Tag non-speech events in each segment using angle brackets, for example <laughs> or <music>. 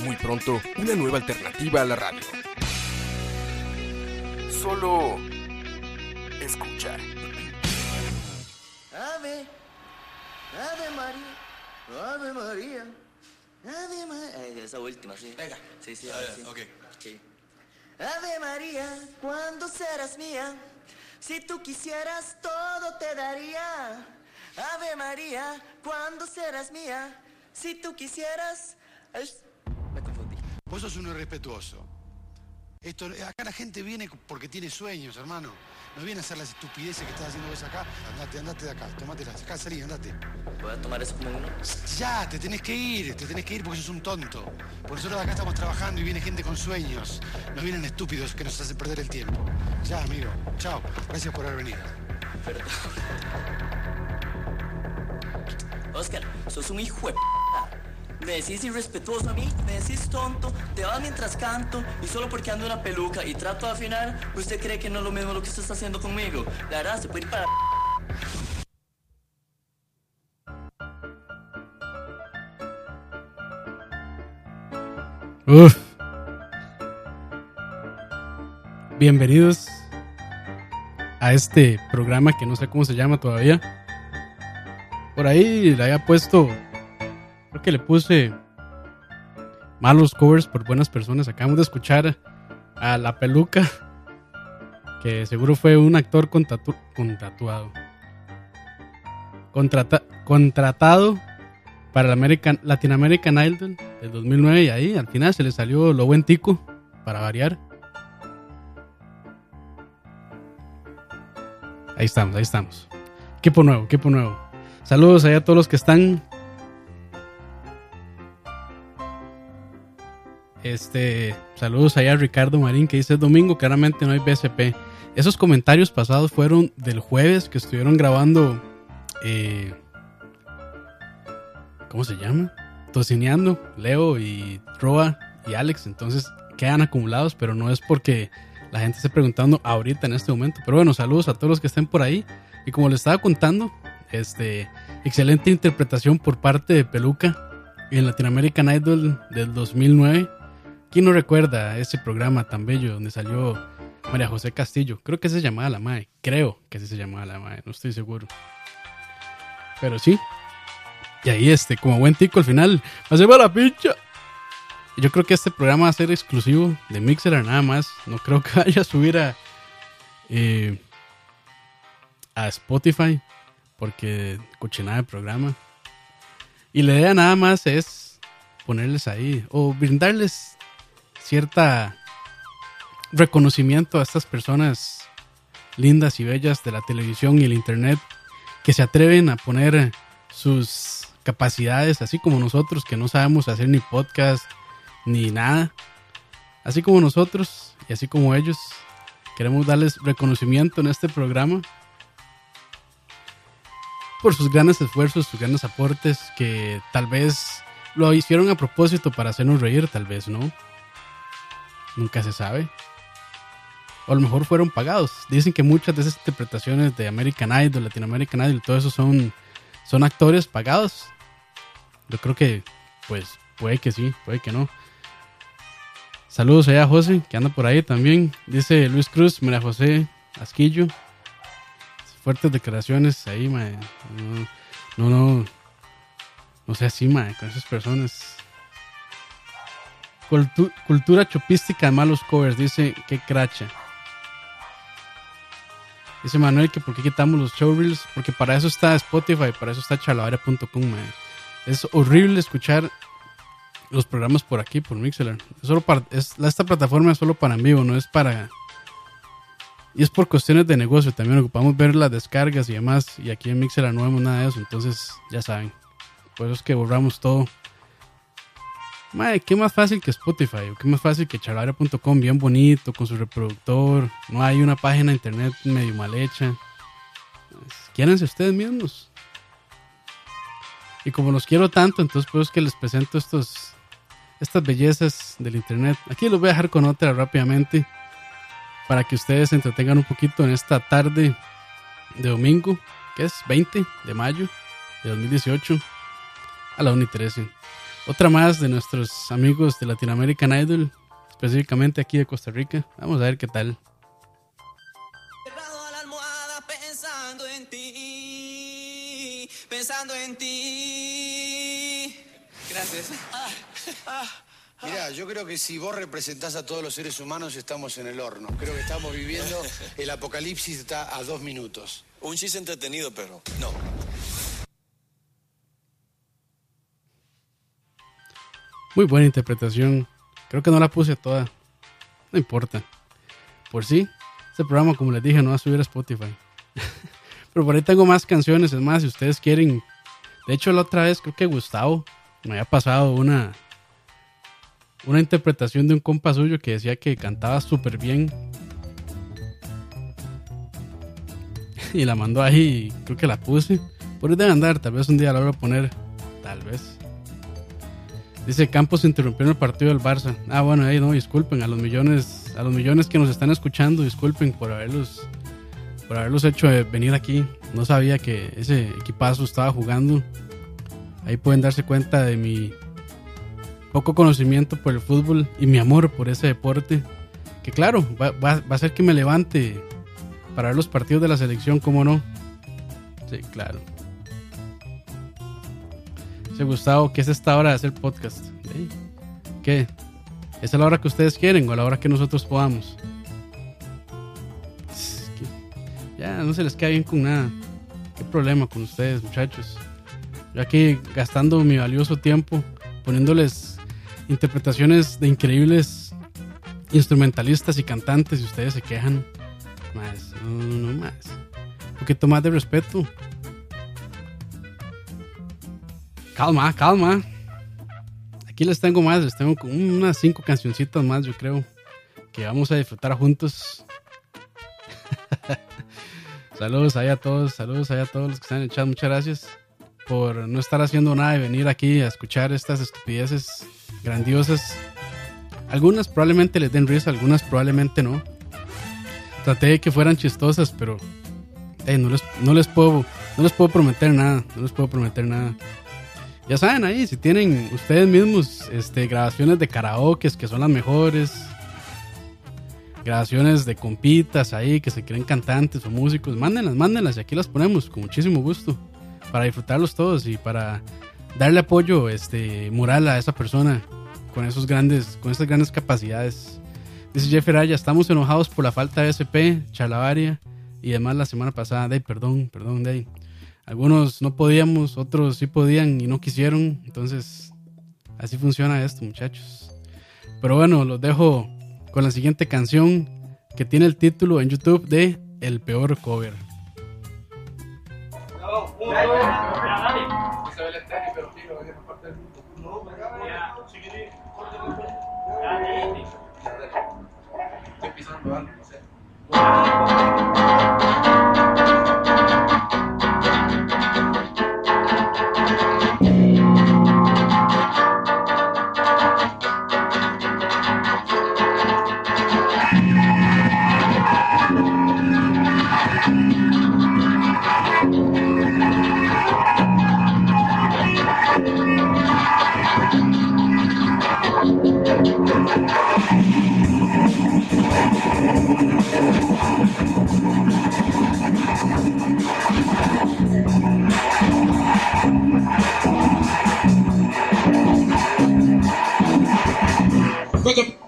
Muy pronto, una nueva alternativa a la radio. Solo escucha. Ave, Ave María, Ave María, Ave María. Esa última, sí. Venga. Sí, sí, ver, sí. ok. Sí. Ave María, ¿cuándo serás mía? Si tú quisieras, todo te daría. Ave María, ¿cuándo serás mía? Si tú quisieras. Me confundí. Vos sos uno irrespetuoso. Esto, acá la gente viene porque tiene sueños, hermano. No viene a hacer las estupideces que estás haciendo vos acá. Andate, andate de acá, tomátela. Acá, salí, andate. ¿Voy a tomar eso como uno? Ya, te tenés que ir, te tenés que ir porque sos un tonto. Porque nosotros acá estamos trabajando y viene gente con sueños. No vienen estúpidos que nos hacen perder el tiempo. Ya, amigo. Chao. Gracias por haber venido. Perdón. Oscar, sos un hijo de Me decís irrespetuoso a mí, me decís tonto, te vas mientras canto y solo porque ando una peluca y trato de afinar, usted cree que no es lo mismo lo que usted está haciendo conmigo. La verdad, se puede ir para... Uf. Bienvenidos a este programa que no sé cómo se llama todavía. Por ahí le había puesto, creo que le puse malos covers por buenas personas. Acabamos de escuchar a La Peluca, que seguro fue un actor con, tatu- con tatuado. Contrata- contratado para el American, Latin American Idol del 2009 y ahí al final se le salió lo buen tico para variar. Ahí estamos, ahí estamos. Equipo nuevo, equipo nuevo. Saludos allá a todos los que están. Este, saludos allá a Ricardo Marín que dice domingo, claramente no hay BSP. Esos comentarios pasados fueron del jueves que estuvieron grabando eh, ¿cómo se llama? Tocineando, Leo y Roa y Alex, entonces quedan acumulados, pero no es porque la gente esté preguntando ahorita en este momento. Pero bueno, saludos a todos los que estén por ahí. Y como les estaba contando, este, excelente interpretación por parte de Peluca en Latin American Idol del 2009. ¿Quién no recuerda ese programa tan bello donde salió María José Castillo? Creo que se llamaba La Mae. Creo que se llamaba La Mae, no estoy seguro. Pero sí, y ahí, este, como buen tico al final, hace la pincha. Yo creo que este programa va a ser exclusivo de Mixer nada más. No creo que <laughs> vaya a subir a, eh, a Spotify. Porque cochinada el programa. Y la idea nada más es ponerles ahí o brindarles cierta reconocimiento a estas personas lindas y bellas de la televisión y el internet que se atreven a poner sus capacidades, así como nosotros que no sabemos hacer ni podcast ni nada. Así como nosotros y así como ellos, queremos darles reconocimiento en este programa por sus grandes esfuerzos, sus grandes aportes que tal vez lo hicieron a propósito para hacernos reír, tal vez no. Nunca se sabe. O a lo mejor fueron pagados. Dicen que muchas de esas interpretaciones de American Idol, Latin American Idol, todo eso son son actores pagados. Yo creo que, pues, puede que sí, puede que no. Saludos allá a José, que anda por ahí también. Dice Luis Cruz, mira José Asquillo. Fuertes declaraciones ahí, mae. No, no, no, no sea así, mae, con esas personas. Cultu- cultura chupística de malos covers, dice que cracha. Dice Manuel que por qué quitamos los showreels, porque para eso está Spotify, para eso está charlavera.com, mae. Es horrible escuchar los programas por aquí, por Mixler. Solo para, es, esta plataforma es solo para en vivo, no es para... Y es por cuestiones de negocio, también ocupamos ver las descargas y demás, y aquí en Mixler no vemos nada de eso, entonces ya saben. Por eso es que borramos todo. Mae, qué más fácil que Spotify, qué más fácil que charlaria.com, bien bonito, con su reproductor. No hay una página de internet medio mal hecha. Pues, ustedes mismos. Y como los quiero tanto, entonces pues que les presento estos, estas bellezas del internet. Aquí los voy a dejar con otra rápidamente para que ustedes se entretengan un poquito en esta tarde de domingo, que es 20 de mayo de 2018 a la 1 y 13. Otra más de nuestros amigos de Latinoamerican Idol, específicamente aquí de Costa Rica. Vamos a ver qué tal. pensando en ti, pensando en ti. Gracias. Mira, yo creo que si vos representás a todos los seres humanos estamos en el horno. Creo que estamos viviendo el apocalipsis está a dos minutos. Un chiste entretenido, pero no. Muy buena interpretación. Creo que no la puse toda. No importa. Por sí, este programa, como les dije, no va a subir a Spotify. <laughs> Pero por ahí tengo más canciones. Es más, si ustedes quieren. De hecho, la otra vez creo que Gustavo me había pasado una. Una interpretación de un compa suyo que decía que cantaba súper bien. <laughs> y la mandó ahí y creo que la puse. Por ahí debe andar. Tal vez un día la voy a poner. Tal vez. Dice Campos interrumpió el partido del Barça. Ah, bueno, ahí no, disculpen a los millones, a los millones que nos están escuchando, disculpen por haberlos, por haberlos hecho venir aquí. No sabía que ese equipazo estaba jugando. Ahí pueden darse cuenta de mi poco conocimiento por el fútbol y mi amor por ese deporte. Que claro, va, va, va a ser que me levante para ver los partidos de la selección, ¿cómo no? Sí, claro. Dice Gustavo, ¿qué es esta hora de hacer podcast? ¿Qué? ¿Es a la hora que ustedes quieren o a la hora que nosotros podamos? Ya no se les queda bien con nada. ¿Qué problema con ustedes, muchachos? Yo aquí gastando mi valioso tiempo poniéndoles interpretaciones de increíbles instrumentalistas y cantantes y ustedes se quejan. Más, no, no más. Un poquito más de respeto. Calma, calma. Aquí les tengo más, les tengo unas cinco cancioncitas más, yo creo, que vamos a disfrutar juntos. <laughs> saludos ahí a todos, saludos ahí a todos los que están en el chat, muchas gracias por no estar haciendo nada y venir aquí a escuchar estas estupideces grandiosas. Algunas probablemente les den risa, algunas probablemente no. Traté de que fueran chistosas, pero eh, no, les, no les puedo no les puedo prometer nada, no les puedo prometer nada. Ya saben ahí, si tienen ustedes mismos este, grabaciones de karaoke que son las mejores, grabaciones de compitas ahí que se creen cantantes o músicos, mándenlas, mándenlas y aquí las ponemos con muchísimo gusto para disfrutarlos todos y para darle apoyo este, moral a esa persona con esos grandes, con esas grandes capacidades. Dice Jeff Araya, estamos enojados por la falta de SP, chalabaria y demás la semana pasada. Day, perdón, perdón, Day algunos no podíamos, otros sí podían y no quisieron. Entonces, así funciona esto, muchachos. Pero bueno, los dejo con la siguiente canción que tiene el título en YouTube de El peor cover. No. какой-то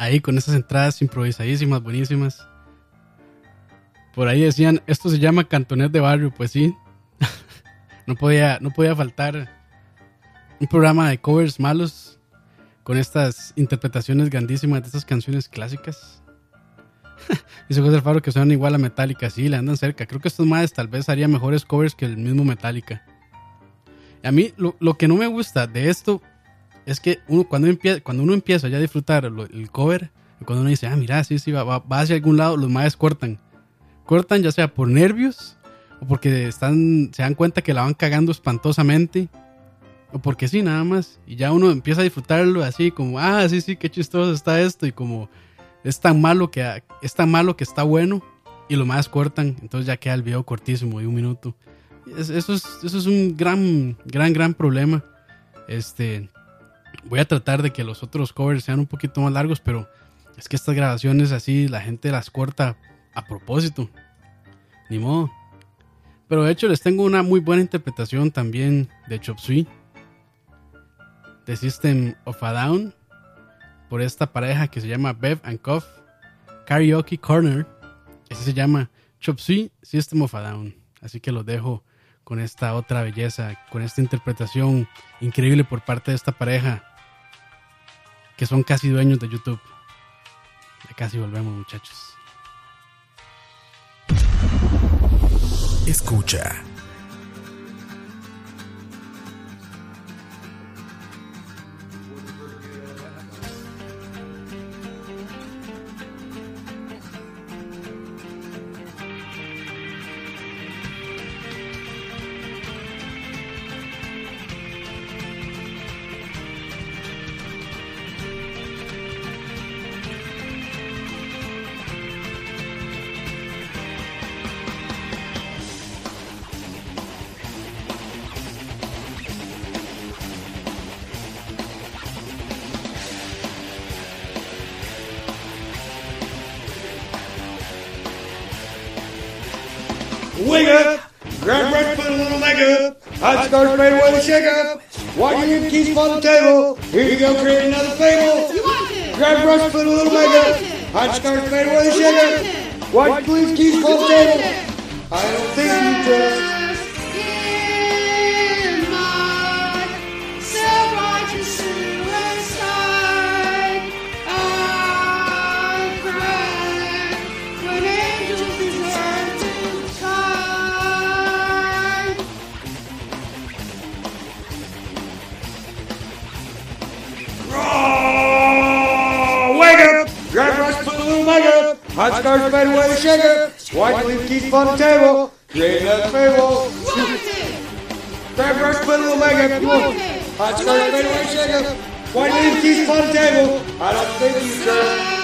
Ahí con esas entradas improvisadísimas, buenísimas. Por ahí decían, esto se llama cantonet de barrio, pues sí. <laughs> no, podía, no podía faltar un programa de covers malos con estas interpretaciones grandísimas de estas canciones clásicas. <laughs> Dice José Alfaro que suenan igual a Metallica, sí, le andan cerca. Creo que estos más tal vez harían mejores covers que el mismo Metallica. A mí lo, lo que no me gusta de esto es que uno, cuando, empieza, cuando uno empieza ya a disfrutar el cover, cuando uno dice, ah, mira, sí, sí, va, va, hacia algún lado, los maes cortan. Cortan ya sea por nervios o porque están, se dan cuenta que la van cagando espantosamente o porque sí, nada más. Y ya uno empieza a disfrutarlo así como, ah, sí, sí, qué chistoso está esto. Y como es tan malo que, es tan malo que está bueno. Y lo más cortan. Entonces ya queda el video cortísimo de un minuto. Es- eso, es, eso es un gran, gran, gran problema. Este, voy a tratar de que los otros covers sean un poquito más largos, pero es que estas grabaciones así, la gente las corta a propósito. Ni modo. Pero de hecho les tengo una muy buena interpretación también de Chop Suey. The System of a Down. Por esta pareja que se llama Bev and Cuff. Karaoke Corner. Así se llama Chop Suey System of a Down. Así que los dejo con esta otra belleza, con esta interpretación increíble por parte de esta pareja. Que son casi dueños de YouTube. Ya casi volvemos muchachos. Escucha. Third grade with a shake-up. Why do you keep on the table? Here you go, create another fable. Grab brush, put a little makeup. Hot scarf made with a shake-up. Why do you keep on the table? I don't think you did. Hot Scarf away, Way sugar. White Leaf on the Table, Creating a Fable, Fabric little Omega, Hot Scarf away, Way sugar. White Leaf on the Table, I don't think you can.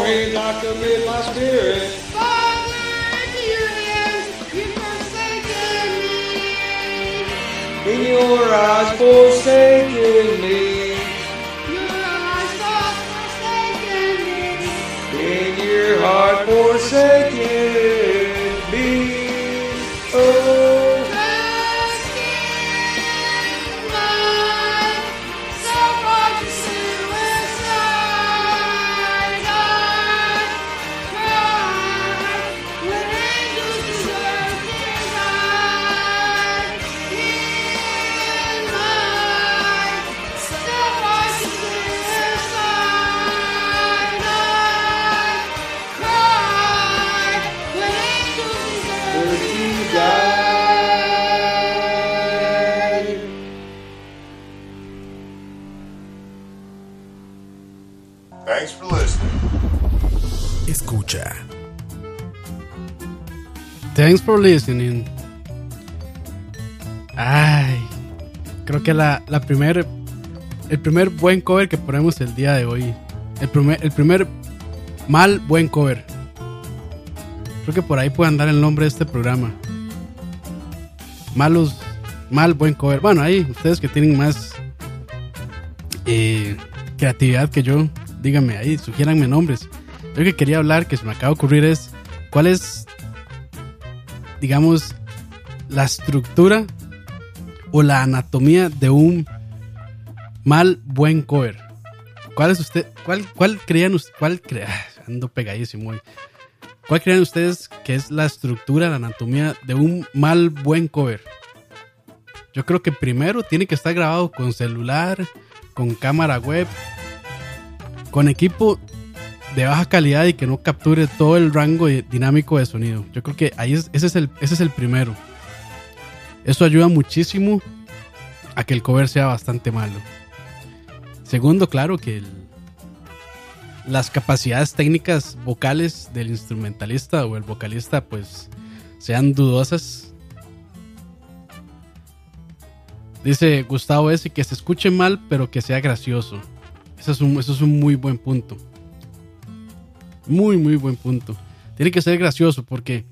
glory, not to me, my spirit. Father, into your hands you forsaken me. In your eyes forsaken me. Your eyes forsaken me. In your heart forsaken Escucha. Thanks for listening. Ay, creo que la, la primer, el primer buen cover que ponemos el día de hoy. El primer, el primer mal buen cover. Creo que por ahí puede andar el nombre de este programa. Malos, mal buen cover. Bueno, ahí ustedes que tienen más eh, creatividad que yo, díganme ahí, sugiéranme nombres. Yo que quería hablar, que se me acaba de ocurrir es cuál es, digamos, la estructura o la anatomía de un mal buen cover. ¿Cuál es usted, cuál, cuál creían cuál ando pegadísimo. ¿Cuál creen ustedes que es la estructura, la anatomía de un mal buen cover? Yo creo que primero tiene que estar grabado con celular, con cámara web, con equipo de baja calidad y que no capture todo el rango dinámico de sonido. Yo creo que ahí es, ese, es el, ese es el primero. Eso ayuda muchísimo a que el cover sea bastante malo. Segundo, claro que las capacidades técnicas vocales del instrumentalista o el vocalista pues sean dudosas. Dice Gustavo S. que se escuche mal pero que sea gracioso. Eso es un, eso es un muy buen punto. Muy, muy buen punto. Tiene que ser gracioso porque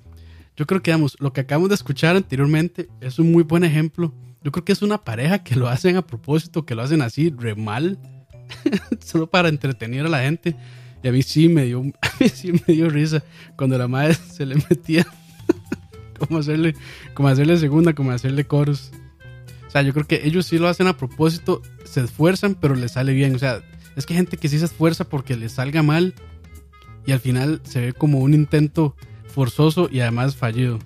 yo creo que, digamos, lo que acabamos de escuchar anteriormente es un muy buen ejemplo. Yo creo que es una pareja que lo hacen a propósito, que lo hacen así, re mal, <laughs> solo para entretener a la gente. Y a mí sí me dio, <laughs> a mí sí me dio risa cuando la madre <laughs> se le metía como hacerle, como hacerle segunda, como hacerle coros. O sea, yo creo que ellos sí lo hacen a propósito, se esfuerzan, pero les sale bien. O sea, es que hay gente que sí se esfuerza porque les salga mal y al final se ve como un intento forzoso y además fallido.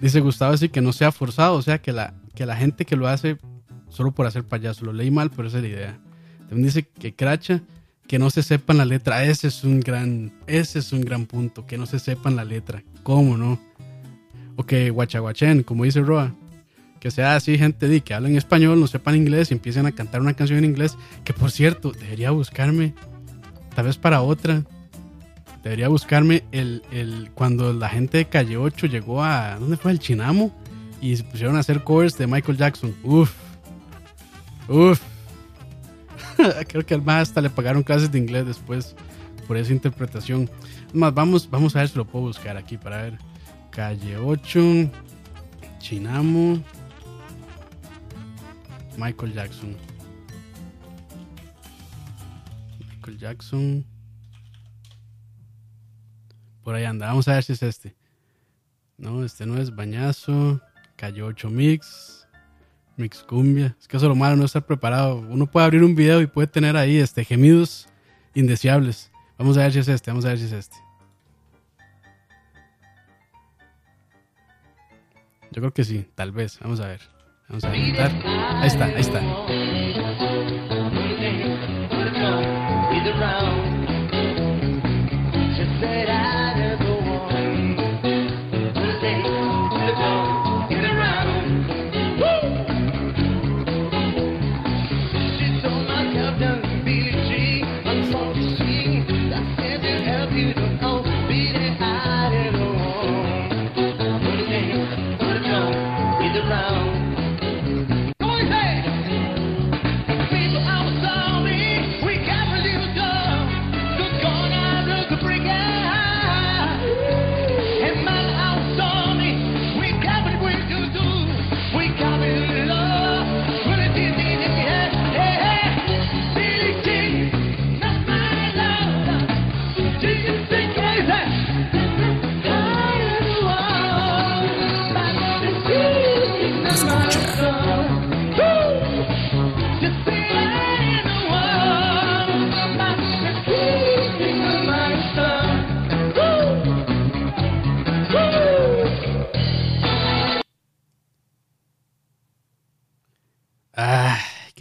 Dice Gustavo así que no sea forzado, o sea, que la, que la gente que lo hace solo por hacer payaso, lo leí mal, pero esa es la idea. También dice que cracha, que no se sepan la letra, ese es un gran, ese es un gran punto, que no se sepan la letra, ¿cómo no? O que guachaguachen, como dice Roa, que sea así gente de que hablen español, no sepan inglés y empiecen a cantar una canción en inglés, que por cierto, debería buscarme, tal vez para otra, debería buscarme el, el cuando la gente de Calle 8 llegó a, ¿dónde fue? El Chinamo y se pusieron a hacer covers de Michael Jackson. Uf, uf. <laughs> Creo que al más hasta le pagaron clases de inglés después por esa interpretación. Más, vamos, vamos a ver si lo puedo buscar aquí para ver. Calle 8, Chinamo, Michael Jackson. Michael Jackson. Por ahí anda. Vamos a ver si es este. No, este no es Bañazo. Calle 8 Mix. Mix Cumbia. Es que eso es lo malo, no estar preparado. Uno puede abrir un video y puede tener ahí este, gemidos indeseables. Vamos a ver si es este. Vamos a ver si es este. Yo creo que sí, tal vez. Vamos a ver. Vamos a intentar. Ahí está, ahí está.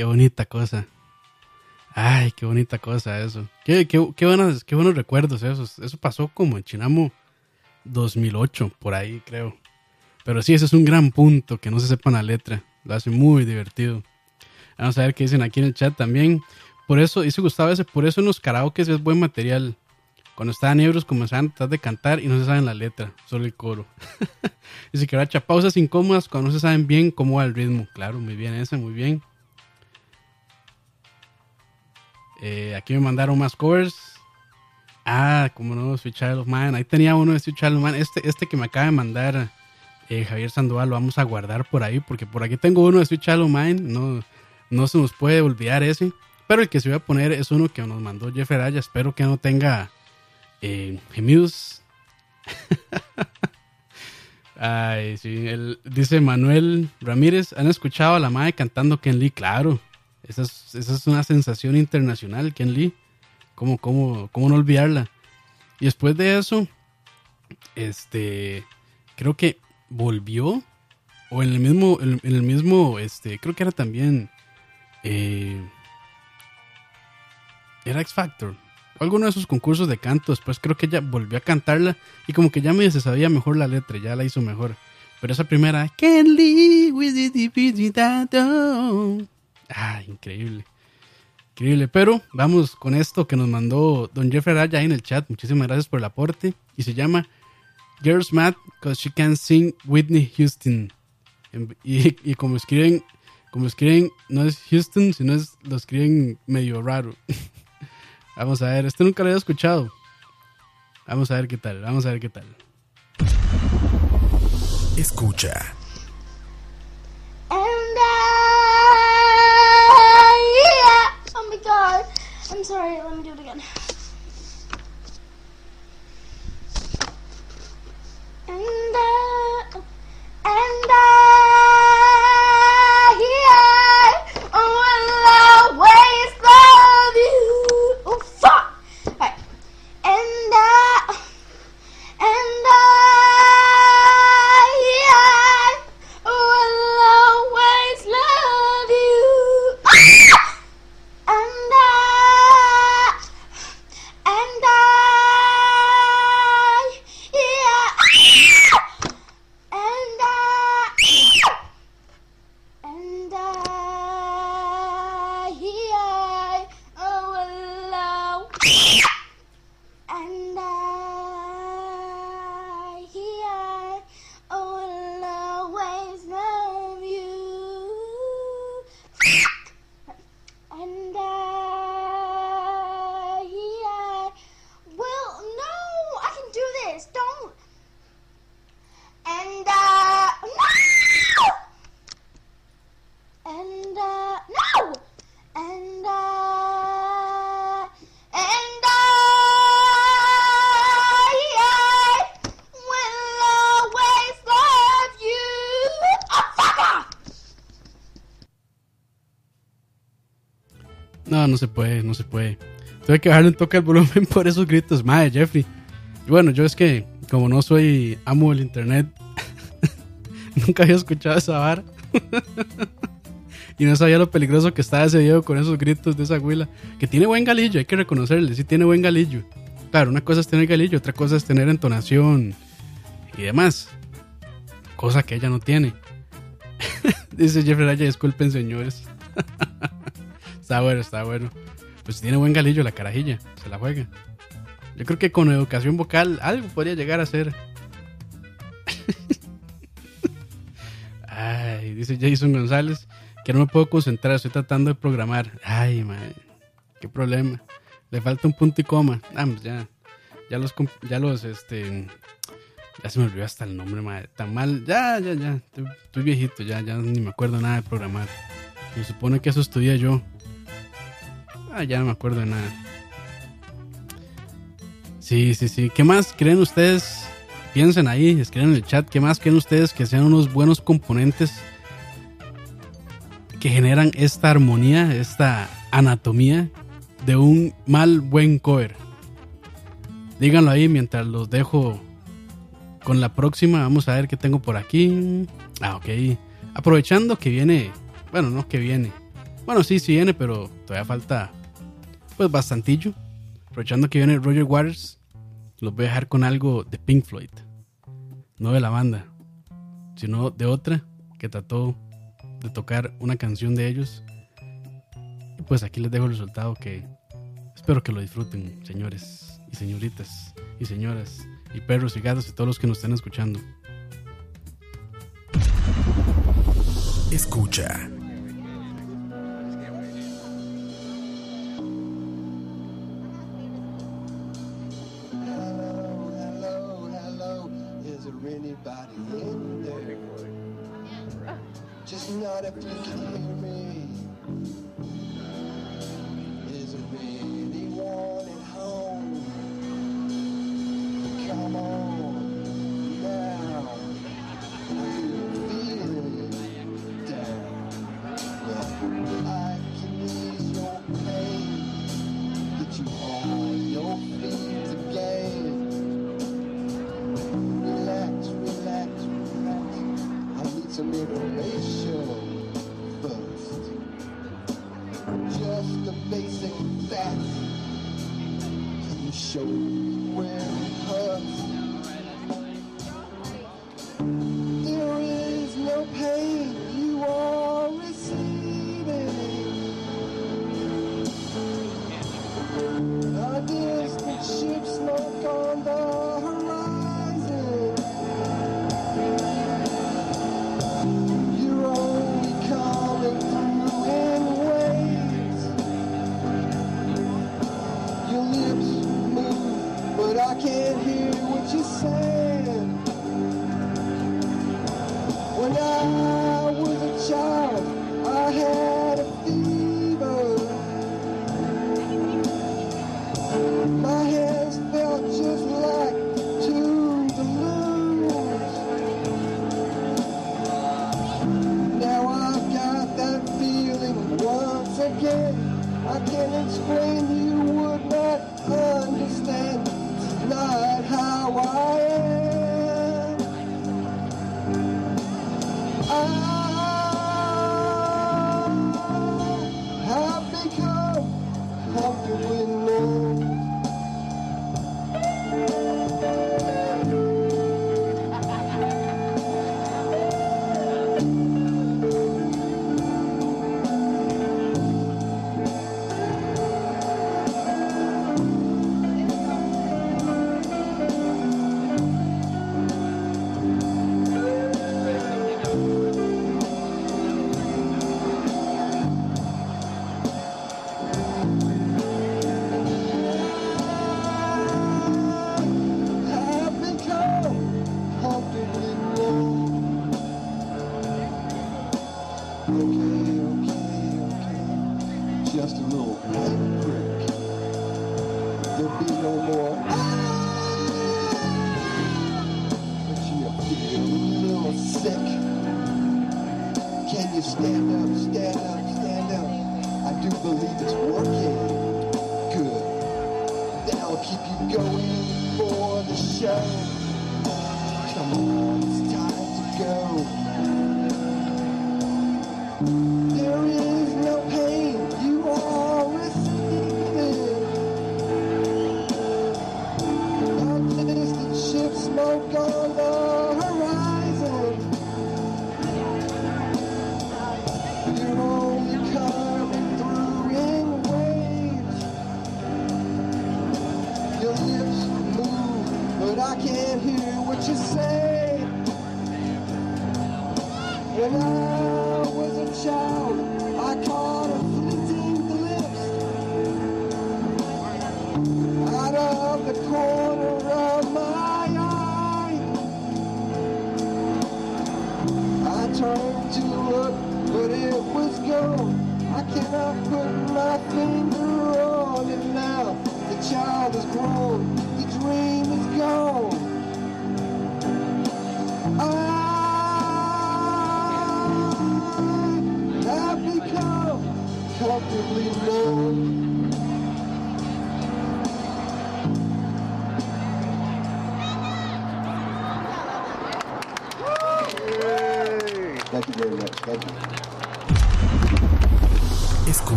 Qué bonita cosa. Ay, qué bonita cosa eso. Qué, qué, qué, qué buenos recuerdos esos. Eso pasó como en Chinamo 2008, por ahí creo. Pero sí, ese es un gran punto, que no se sepan la letra. Lo hace muy divertido. Vamos a ver qué dicen aquí en el chat también. por eso, dice Gustavo ese, por eso en los karaoke es buen material. Cuando estaban ebrios comenzaban a tratar de cantar y no se saben la letra, solo el coro. <laughs> dice que racha pausas incómodas cuando no se saben bien cómo va el ritmo. Claro, muy bien ese, muy bien. Eh, aquí me mandaron más covers. Ah, como no, Sweet Child of Mine. Ahí tenía uno de Sweet Child of. Este, este que me acaba de mandar eh, Javier Sandoval lo vamos a guardar por ahí. Porque por aquí tengo uno de Sweet Child of Mine. No, no se nos puede olvidar ese. Pero el que se voy a poner es uno que nos mandó Jeff Araya. Espero que no tenga eh, gemidos. <laughs> Ay, sí. Dice Manuel Ramírez. ¿Han escuchado a la madre cantando Ken Lee? Claro. Esa es, una sensación internacional, Ken Lee. ¿Cómo, cómo, no olvidarla? Y después de eso, este, creo que volvió, o en el mismo, en, el mismo, este, creo que era también, eh, era X Factor, alguno de esos concursos de canto. Después creo que ella volvió a cantarla y como que ya se sabía mejor la letra, ya la hizo mejor. Pero esa primera, Ken Lee with Ah, increíble. Increíble. Pero vamos con esto que nos mandó Don Jeffrey Araya en el chat. Muchísimas gracias por el aporte. Y se llama Girls Mad because she can sing Whitney Houston. Y, y, como escriben, como escriben, no es Houston, sino es, lo escriben medio raro. <laughs> vamos a ver, este nunca lo había escuchado. Vamos a ver qué tal, vamos a ver qué tal. Escucha. I'm sorry. Let me do it again. And I, and I, se puede, no se puede. Tuve que bajarle un toque al volumen <laughs> por esos gritos. Madre, Jeffrey. Bueno, yo es que, como no soy amo del internet, <laughs> nunca había escuchado esa vara. <laughs> y no sabía lo peligroso que estaba ese video con esos gritos de esa huila. Que tiene buen galillo, hay que reconocerle, sí tiene buen galillo. Claro, una cosa es tener galillo, otra cosa es tener entonación y demás. Cosa que ella no tiene. Dice Jeffrey Raya, disculpen señores. Está bueno, está bueno. Pues tiene buen galillo la carajilla, se la juega. Yo creo que con educación vocal algo podría llegar a ser. <laughs> Ay, dice Jason González que no me puedo concentrar, estoy tratando de programar. Ay, man, qué problema. Le falta un punto y coma. Ah, pues ya, ya los, ya los, este, ya se me olvidó hasta el nombre, madre. Tan mal, ya, ya, ya. Estoy, estoy viejito, ya, ya ni me acuerdo nada de programar. Se supone que eso estudié yo. Ah, ya no me acuerdo de nada. Sí, sí, sí. ¿Qué más creen ustedes? Piensen ahí, escriban en el chat. ¿Qué más creen ustedes que sean unos buenos componentes que generan esta armonía, esta anatomía de un mal buen cover? Díganlo ahí mientras los dejo con la próxima. Vamos a ver qué tengo por aquí. Ah, ok. Aprovechando que viene. Bueno, no que viene. Bueno, sí, sí viene, pero todavía falta. Pues bastantillo. Aprovechando que viene Roger Waters. Los voy a dejar con algo de Pink Floyd. No de la banda. Sino de otra que trató de tocar una canción de ellos. Y pues aquí les dejo el resultado que espero que lo disfruten, señores y señoritas y señoras y perros y gatos y todos los que nos estén escuchando. Escucha.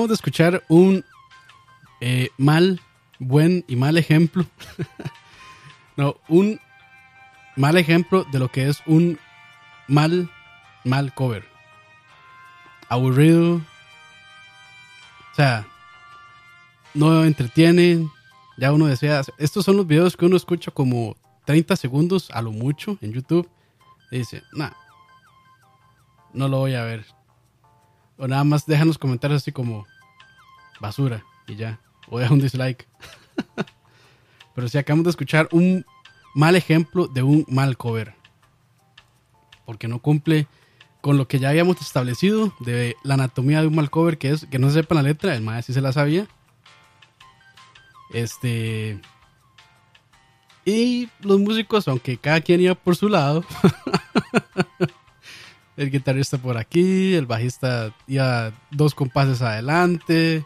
Acabamos de escuchar un eh, mal, buen y mal ejemplo. <laughs> no, un mal ejemplo de lo que es un mal, mal cover. Aburrido. O sea, no entretiene. Ya uno desea. Estos son los videos que uno escucha como 30 segundos a lo mucho en YouTube. Y dice, nah, no lo voy a ver. O nada más dejan los comentarios así como basura y ya. O deja un dislike. <laughs> Pero si acabamos de escuchar un mal ejemplo de un mal cover. Porque no cumple con lo que ya habíamos establecido de la anatomía de un mal cover, que es que no se sepa la letra, el maestro sí se la sabía. Este. Y los músicos, aunque cada quien iba por su lado, <laughs> el guitarrista por aquí, el bajista iba dos compases adelante,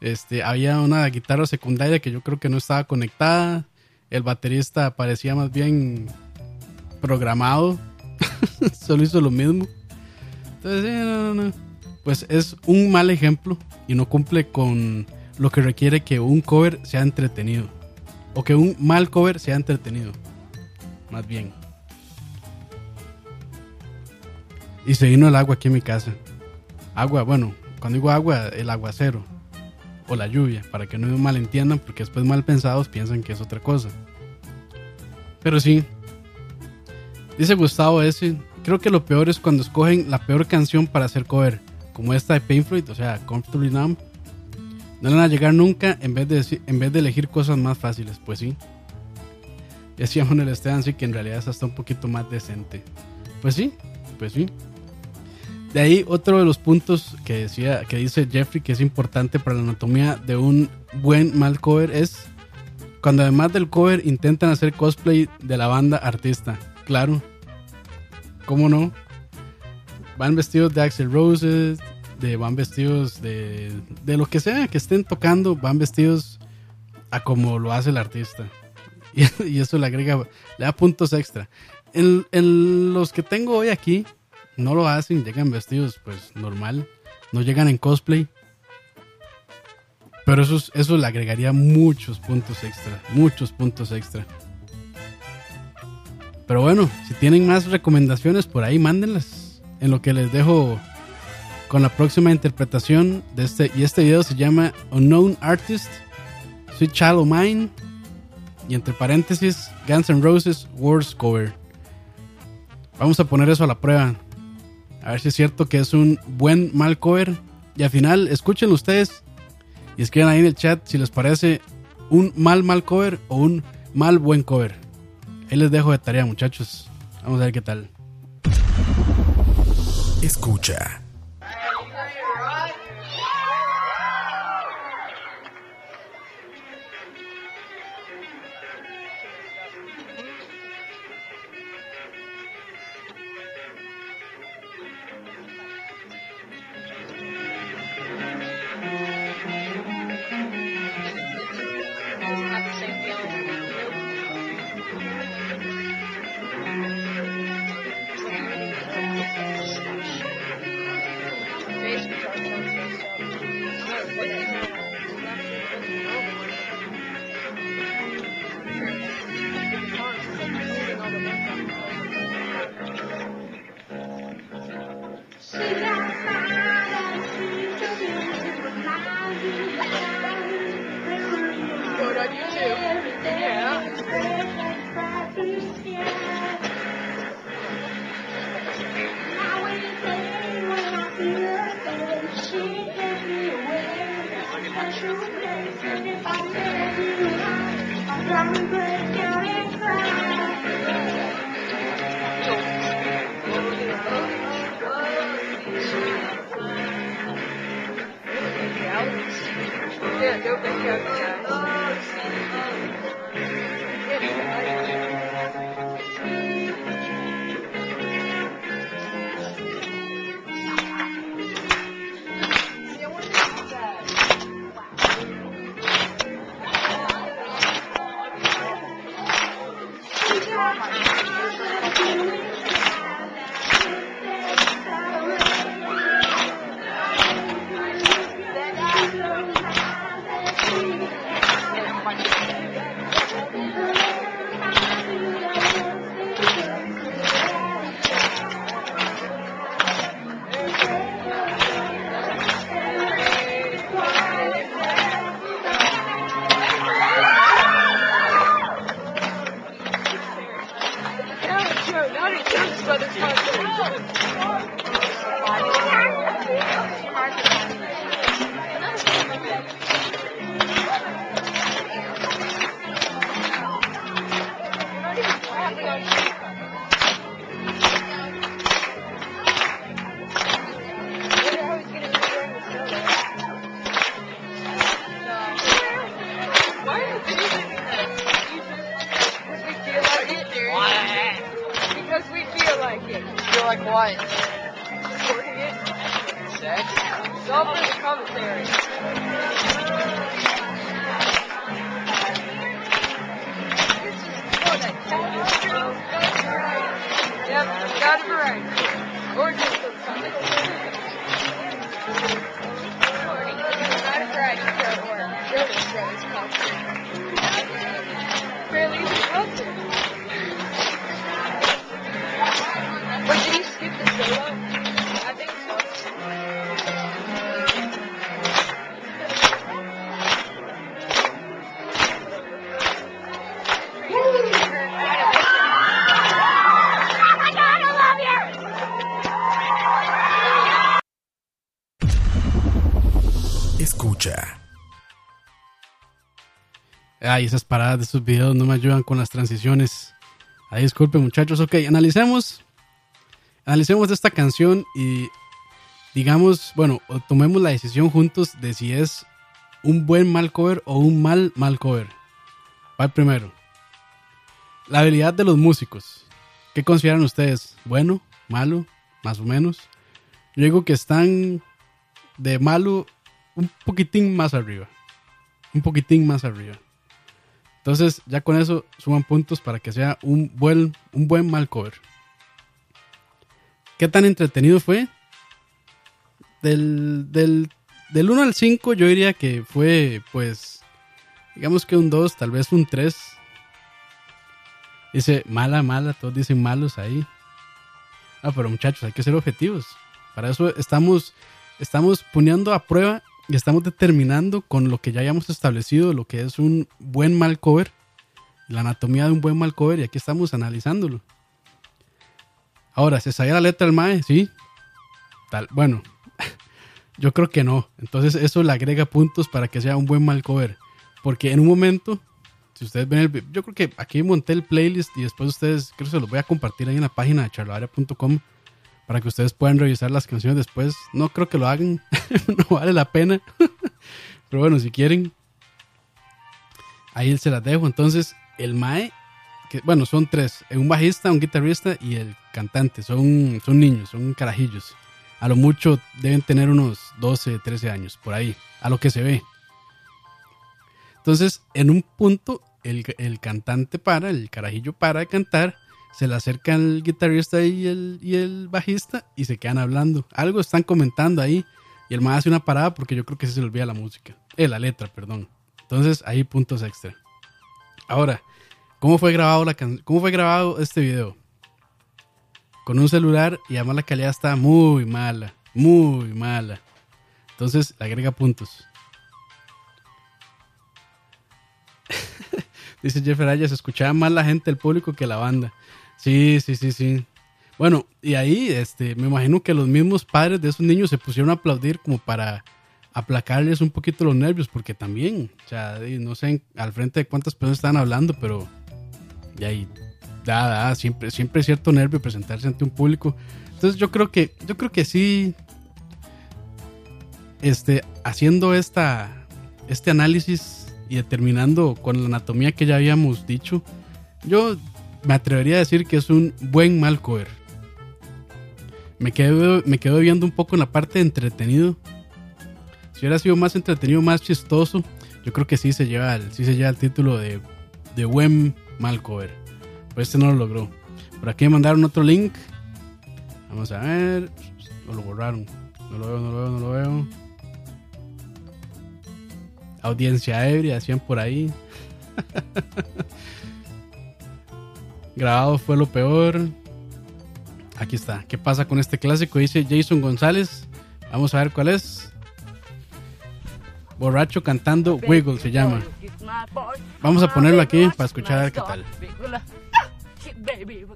este, había una guitarra secundaria que yo creo que no estaba conectada, el baterista parecía más bien programado, <laughs> solo hizo lo mismo. Entonces, no, no, no. Pues es un mal ejemplo y no cumple con lo que requiere que un cover sea entretenido. O que un mal cover sea entretenido. Más bien. Y se vino el agua aquí en mi casa. Agua, bueno, cuando digo agua, el aguacero. O la lluvia, para que no me malentiendan, porque después mal pensados piensan que es otra cosa. Pero sí. Dice Gustavo ese. Creo que lo peor es cuando escogen la peor canción para hacer cover. Como esta de Pain o sea, Comfortably Numb. No van a llegar nunca en vez de, en vez de elegir cosas más fáciles. Pues sí. Decía Manuel Esteban, sí que en realidad es hasta un poquito más decente. Pues sí, pues sí. De ahí otro de los puntos que decía, que dice Jeffrey que es importante para la anatomía de un buen mal cover es cuando además del cover intentan hacer cosplay de la banda artista. Claro. ¿Cómo no? Van vestidos de Axel Roses, de van vestidos de, de lo que sea que estén tocando, van vestidos a como lo hace el artista. Y, <laughs> y eso le agrega, le da puntos extra. En, en los que tengo hoy aquí, no lo hacen, llegan vestidos pues normal, no llegan en cosplay. Pero eso, es- eso le agregaría muchos puntos extra, muchos puntos extra. Pero bueno, si tienen más recomendaciones por ahí, mándenlas. En lo que les dejo con la próxima interpretación de este. Y este video se llama Unknown Artist, Sweet Child of Mine. Y entre paréntesis, Guns N' Roses Worst Cover. Vamos a poner eso a la prueba. A ver si es cierto que es un buen mal cover. Y al final, escuchen ustedes y escriban ahí en el chat si les parece un mal mal cover o un mal buen cover. Ahí les dejo de tarea, muchachos. Vamos a ver qué tal. Escucha. Ay, esas paradas de estos videos no me ayudan con las transiciones. Ay, disculpen muchachos. Ok, analicemos. Analicemos esta canción y digamos, bueno, tomemos la decisión juntos de si es un buen mal cover o un mal mal cover. Va primero. La habilidad de los músicos. ¿Qué consideran ustedes? ¿Bueno? ¿Malo? ¿Más o menos? Yo digo que están de malo un poquitín más arriba. Un poquitín más arriba. Entonces, ya con eso suman puntos para que sea un buen, un buen mal cover. ¿Qué tan entretenido fue? Del, del, del 1 al 5 yo diría que fue, pues, digamos que un 2, tal vez un 3. Dice, mala, mala, todos dicen malos ahí. Ah, pero muchachos, hay que ser objetivos. Para eso estamos, estamos poniendo a prueba estamos determinando con lo que ya hayamos establecido lo que es un buen mal cover, la anatomía de un buen mal cover, y aquí estamos analizándolo. Ahora, ¿se sabía la letra del MAE? Sí. Tal, bueno, <laughs> yo creo que no. Entonces, eso le agrega puntos para que sea un buen mal cover. Porque en un momento, si ustedes ven el yo creo que aquí monté el playlist y después ustedes, creo que se los voy a compartir ahí en la página de charlavaria.com para que ustedes puedan revisar las canciones después. No creo que lo hagan, <laughs> no vale la pena. <laughs> Pero bueno, si quieren, ahí se las dejo. Entonces, el Mae, que bueno, son tres: eh, un bajista, un guitarrista y el cantante. Son, son niños, son carajillos. A lo mucho deben tener unos 12, 13 años, por ahí, a lo que se ve. Entonces, en un punto, el, el cantante para, el carajillo para de cantar, se le acerca el guitarrista y el, y el bajista y se quedan hablando. Algo están comentando ahí y el más hace una parada porque yo creo que sí se le olvida la música. Eh, la letra, perdón. Entonces, ahí puntos extra. Ahora, ¿cómo fue grabado, la ¿cómo fue grabado este video? Con un celular y además la calidad está muy mala, muy mala. Entonces, le agrega puntos. <laughs> Dice Jeff Araya, se escuchaba más la gente del público que la banda. Sí, sí, sí, sí. Bueno, y ahí este, me imagino que los mismos padres de esos niños se pusieron a aplaudir como para aplacarles un poquito los nervios, porque también, o sea, no sé al frente de cuántas personas estaban hablando, pero y ahí siempre, siempre es cierto nervio presentarse ante un público. Entonces yo creo que, yo creo que sí, este, haciendo esta, este análisis y determinando con la anatomía que ya habíamos dicho, yo me atrevería a decir que es un buen mal cover. Me quedo, me viendo un poco en la parte de entretenido. Si hubiera sido más entretenido, más chistoso, yo creo que sí se lleva el, sí se lleva título de, de buen mal cover. Pero este no lo logró. Por aquí me mandaron otro link. Vamos a ver. Lo borraron. No lo veo, no lo veo, no lo veo. Audiencia ebria, decían por ahí. <laughs> Grabado fue lo peor. Aquí está. ¿Qué pasa con este clásico? Dice Jason González. Vamos a ver cuál es. Borracho cantando Wiggle se llama. Vamos a ponerlo aquí para escuchar a ver qué tal. Baby,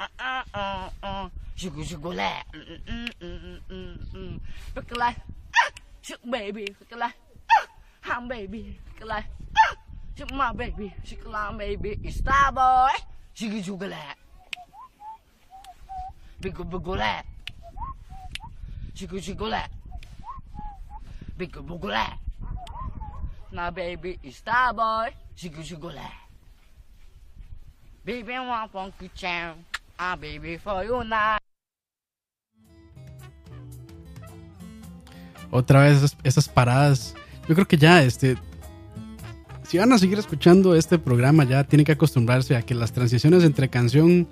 ah ah ah sugar sugar la look like sugar baby. Look like ham baby. Look like sugar my baby. Sugar la baby. It's star boy. Sugar sugar la big big la sugar sugar la big big la my baby is star boy. Sugar sugar la baby want funky chow Baby for you now. Otra vez esas, paradas. Yo creo que ya, este. Si van a seguir escuchando este programa, ya tienen que acostumbrarse a que las transiciones entre canción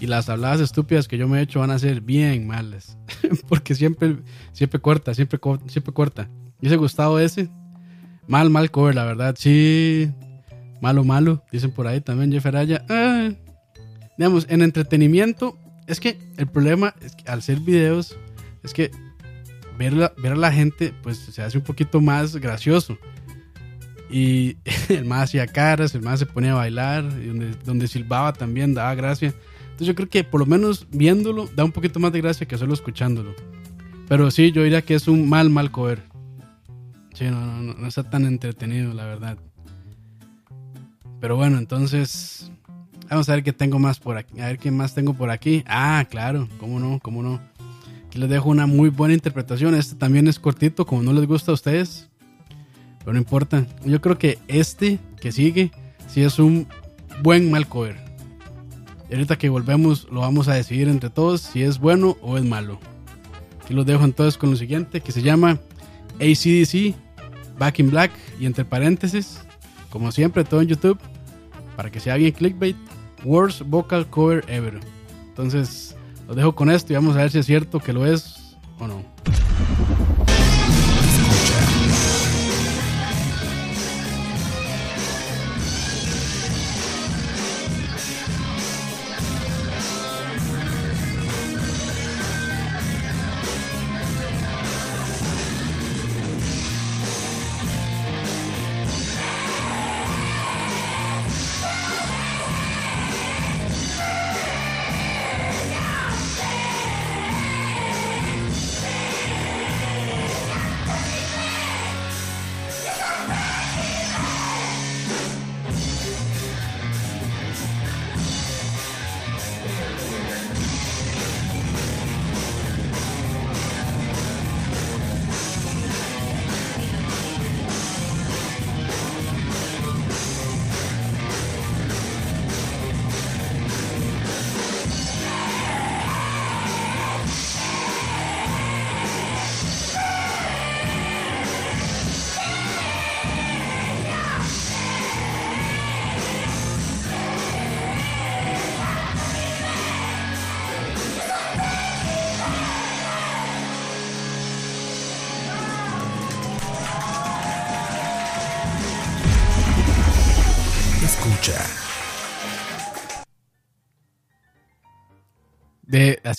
y las habladas estúpidas que yo me he hecho van a ser bien malas. <laughs> Porque siempre, siempre corta, siempre, co- siempre corta. Y ese Gustavo ese, mal, mal cover, la verdad. Sí, malo, malo. Dicen por ahí también Jeff Araya. Ah, digamos, en entretenimiento, es que el problema es que al hacer videos, es que ver, ver a la gente, pues se hace un poquito más gracioso. Y <laughs> el más hacía caras, el más se ponía a bailar, donde silbaba también daba gracia. Entonces yo creo que por lo menos viéndolo da un poquito más de gracia que solo escuchándolo. Pero sí, yo diría que es un mal, mal cover. Sí, no, no, no, no está tan entretenido, la verdad. Pero bueno, entonces vamos a ver qué tengo más por aquí. A ver qué más tengo por aquí. Ah, claro, cómo no, cómo no. Aquí les dejo una muy buena interpretación. Este también es cortito, como no les gusta a ustedes. Pero no importa. Yo creo que este que sigue, sí es un buen mal cover. Y ahorita que volvemos, lo vamos a decidir entre todos si es bueno o es malo. Aquí los dejo entonces con lo siguiente, que se llama ACDC, Back in Black, y entre paréntesis, como siempre, todo en YouTube, para que sea bien clickbait, Worst Vocal Cover Ever. Entonces, los dejo con esto y vamos a ver si es cierto que lo es o no.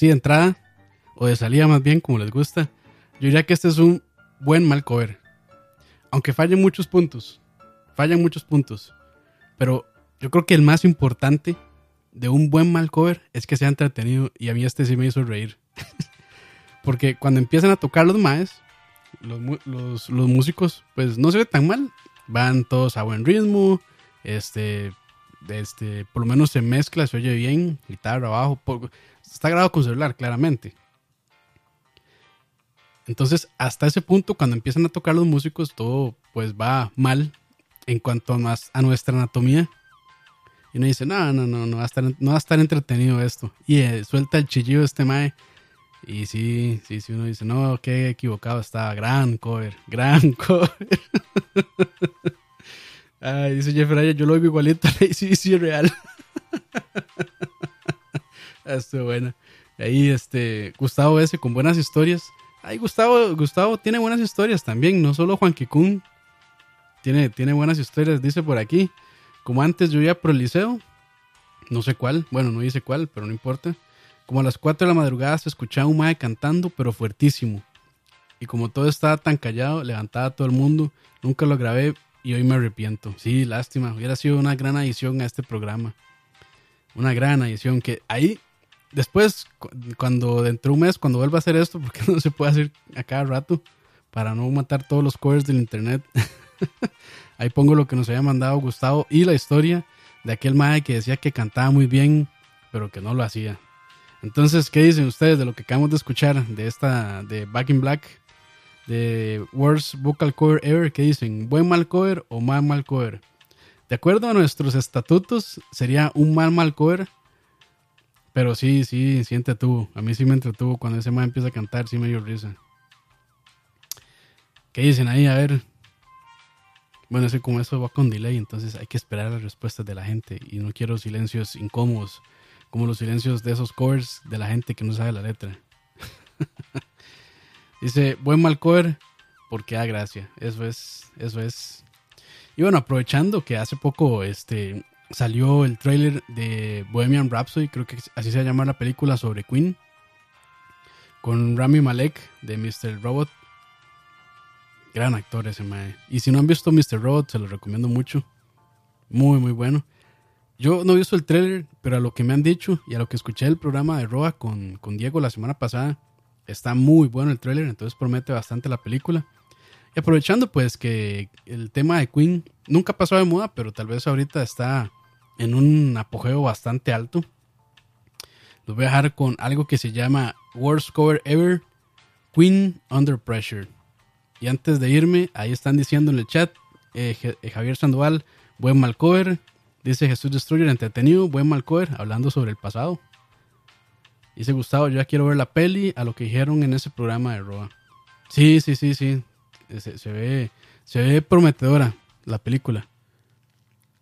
Así de entrada o de salida más bien como les gusta yo diría que este es un buen mal cover. Aunque fallen muchos puntos fallan muchos puntos pero yo creo que el más importante de un buen mal cover es que sea entretenido y a mí este sí me hizo reír. <laughs> Porque cuando empiezan a tocar los maes los, los, los músicos pues no se ve tan mal. Van todos a buen ritmo este este, por lo menos se mezcla, se oye bien, guitarra abajo, por- está grabado con celular, claramente. Entonces, hasta ese punto, cuando empiezan a tocar los músicos, todo pues va mal en cuanto a, más, a nuestra anatomía. Y uno dice, no, no, no, no va a estar, no va a estar entretenido esto. Y eh, suelta el chillido este mae. Y sí, sí, sí, uno dice, no, qué equivocado estaba. Gran cover, gran <laughs> cover. Dice Jeff Raya, yo lo oigo igualito sí, sí, real. <laughs> <laughs> Estuvo buena. Ahí, este, Gustavo ese con buenas historias. Ay, Gustavo, Gustavo tiene buenas historias también, no solo Juan Kikun. Tiene, tiene buenas historias, dice por aquí. Como antes yo iba el liceo, no sé cuál, bueno, no dice cuál, pero no importa. Como a las 4 de la madrugada se escuchaba un mae cantando, pero fuertísimo. Y como todo estaba tan callado, levantaba a todo el mundo. Nunca lo grabé y hoy me arrepiento. Sí, lástima. Hubiera sido una gran adición a este programa. Una gran adición que ahí, después, cu- cuando dentro de un mes, cuando vuelva a hacer esto, <laughs> porque no se puede hacer a cada rato, para no matar todos los covers del internet. <laughs> ahí pongo lo que nos había mandado Gustavo y la historia de aquel mae que decía que cantaba muy bien, pero que no lo hacía. Entonces, ¿qué dicen ustedes de lo que acabamos de escuchar de esta, de Back in Black, de Worst Vocal Cover Ever? ¿Qué dicen? ¿Buen mal cover o mal mal cover? De acuerdo a nuestros estatutos, sería un mal mal cover. Pero sí, sí, sí entretuvo. A mí sí me entretuvo. Cuando ese man empieza a cantar, sí me dio risa. ¿Qué dicen ahí? A ver. Bueno, es que como eso va con delay, entonces hay que esperar las respuestas de la gente. Y no quiero silencios incómodos, como los silencios de esos covers de la gente que no sabe la letra. <laughs> Dice, buen mal cover, porque da gracia. Eso es, eso es. Y bueno, aprovechando que hace poco este, salió el trailer de Bohemian Rhapsody, creo que así se va a llamar la película sobre Queen, con Rami Malek de Mr. Robot. Gran actor ese mae. Y si no han visto Mr. Robot, se lo recomiendo mucho. Muy, muy bueno. Yo no he visto el trailer, pero a lo que me han dicho y a lo que escuché del programa de Roa con, con Diego la semana pasada, está muy bueno el trailer, entonces promete bastante la película. Y aprovechando pues que el tema de Queen nunca pasó de moda, pero tal vez ahorita está en un apogeo bastante alto. Los voy a dejar con algo que se llama Worst Cover Ever, Queen Under Pressure. Y antes de irme, ahí están diciendo en el chat, eh, eh, Javier Sandoval, buen mal cover. Dice Jesús Destroyer, entretenido, buen mal cover, hablando sobre el pasado. Dice Gustavo, yo ya quiero ver la peli a lo que dijeron en ese programa de Roa. Sí, sí, sí, sí. Se ve, se ve prometedora la película.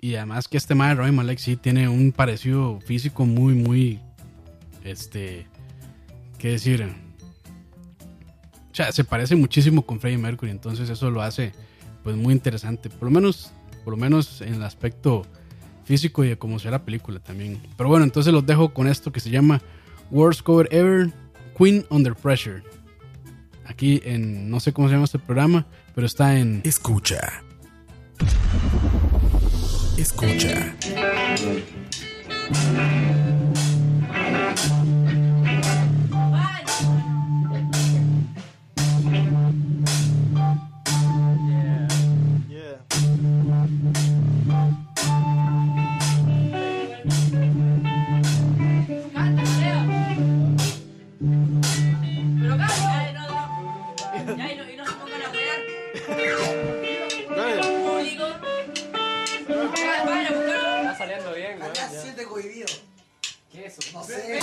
Y además que este man, Rami Malek, sí tiene un parecido físico muy, muy. Este. ¿Qué decir? O sea, se parece muchísimo con Freddie Mercury. Entonces eso lo hace pues muy interesante. Por lo menos, por lo menos en el aspecto físico y de cómo sea la película también. Pero bueno, entonces los dejo con esto que se llama Worst Cover Ever, Queen Under Pressure. Aquí en, no sé cómo se llama este programa, pero está en... Escucha. Escucha. No sé.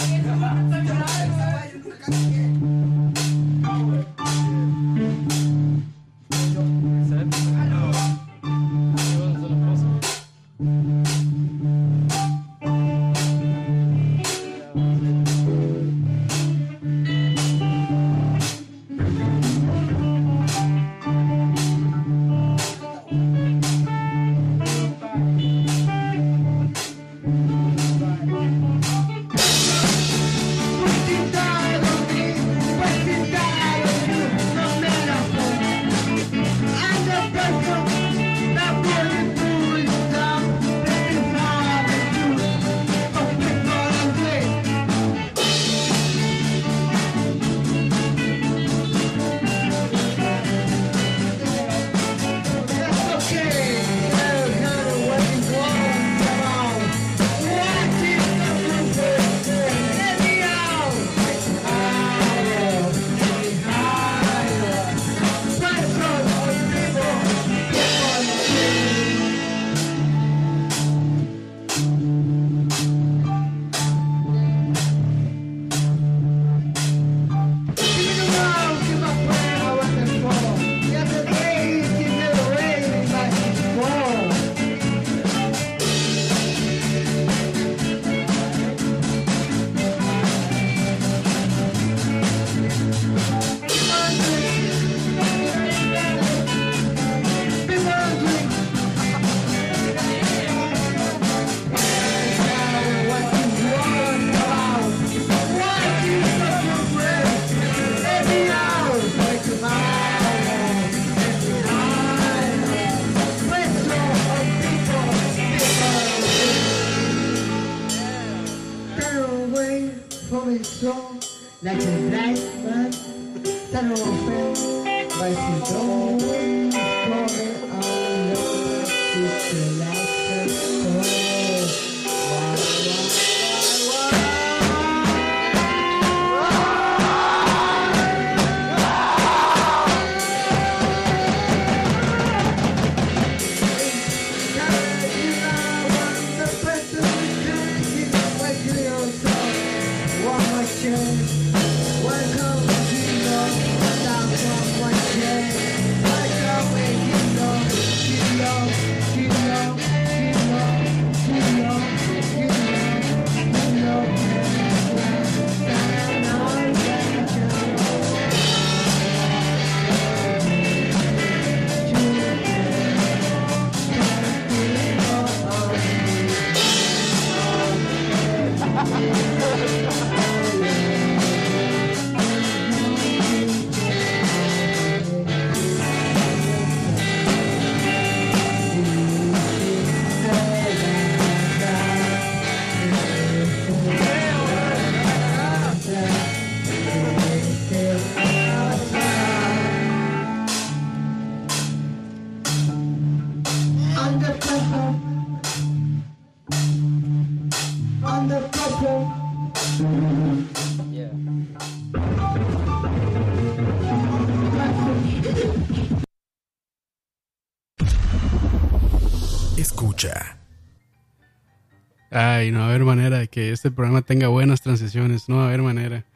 Ay, no va a haber manera de que este programa tenga buenas transiciones. No va a haber manera.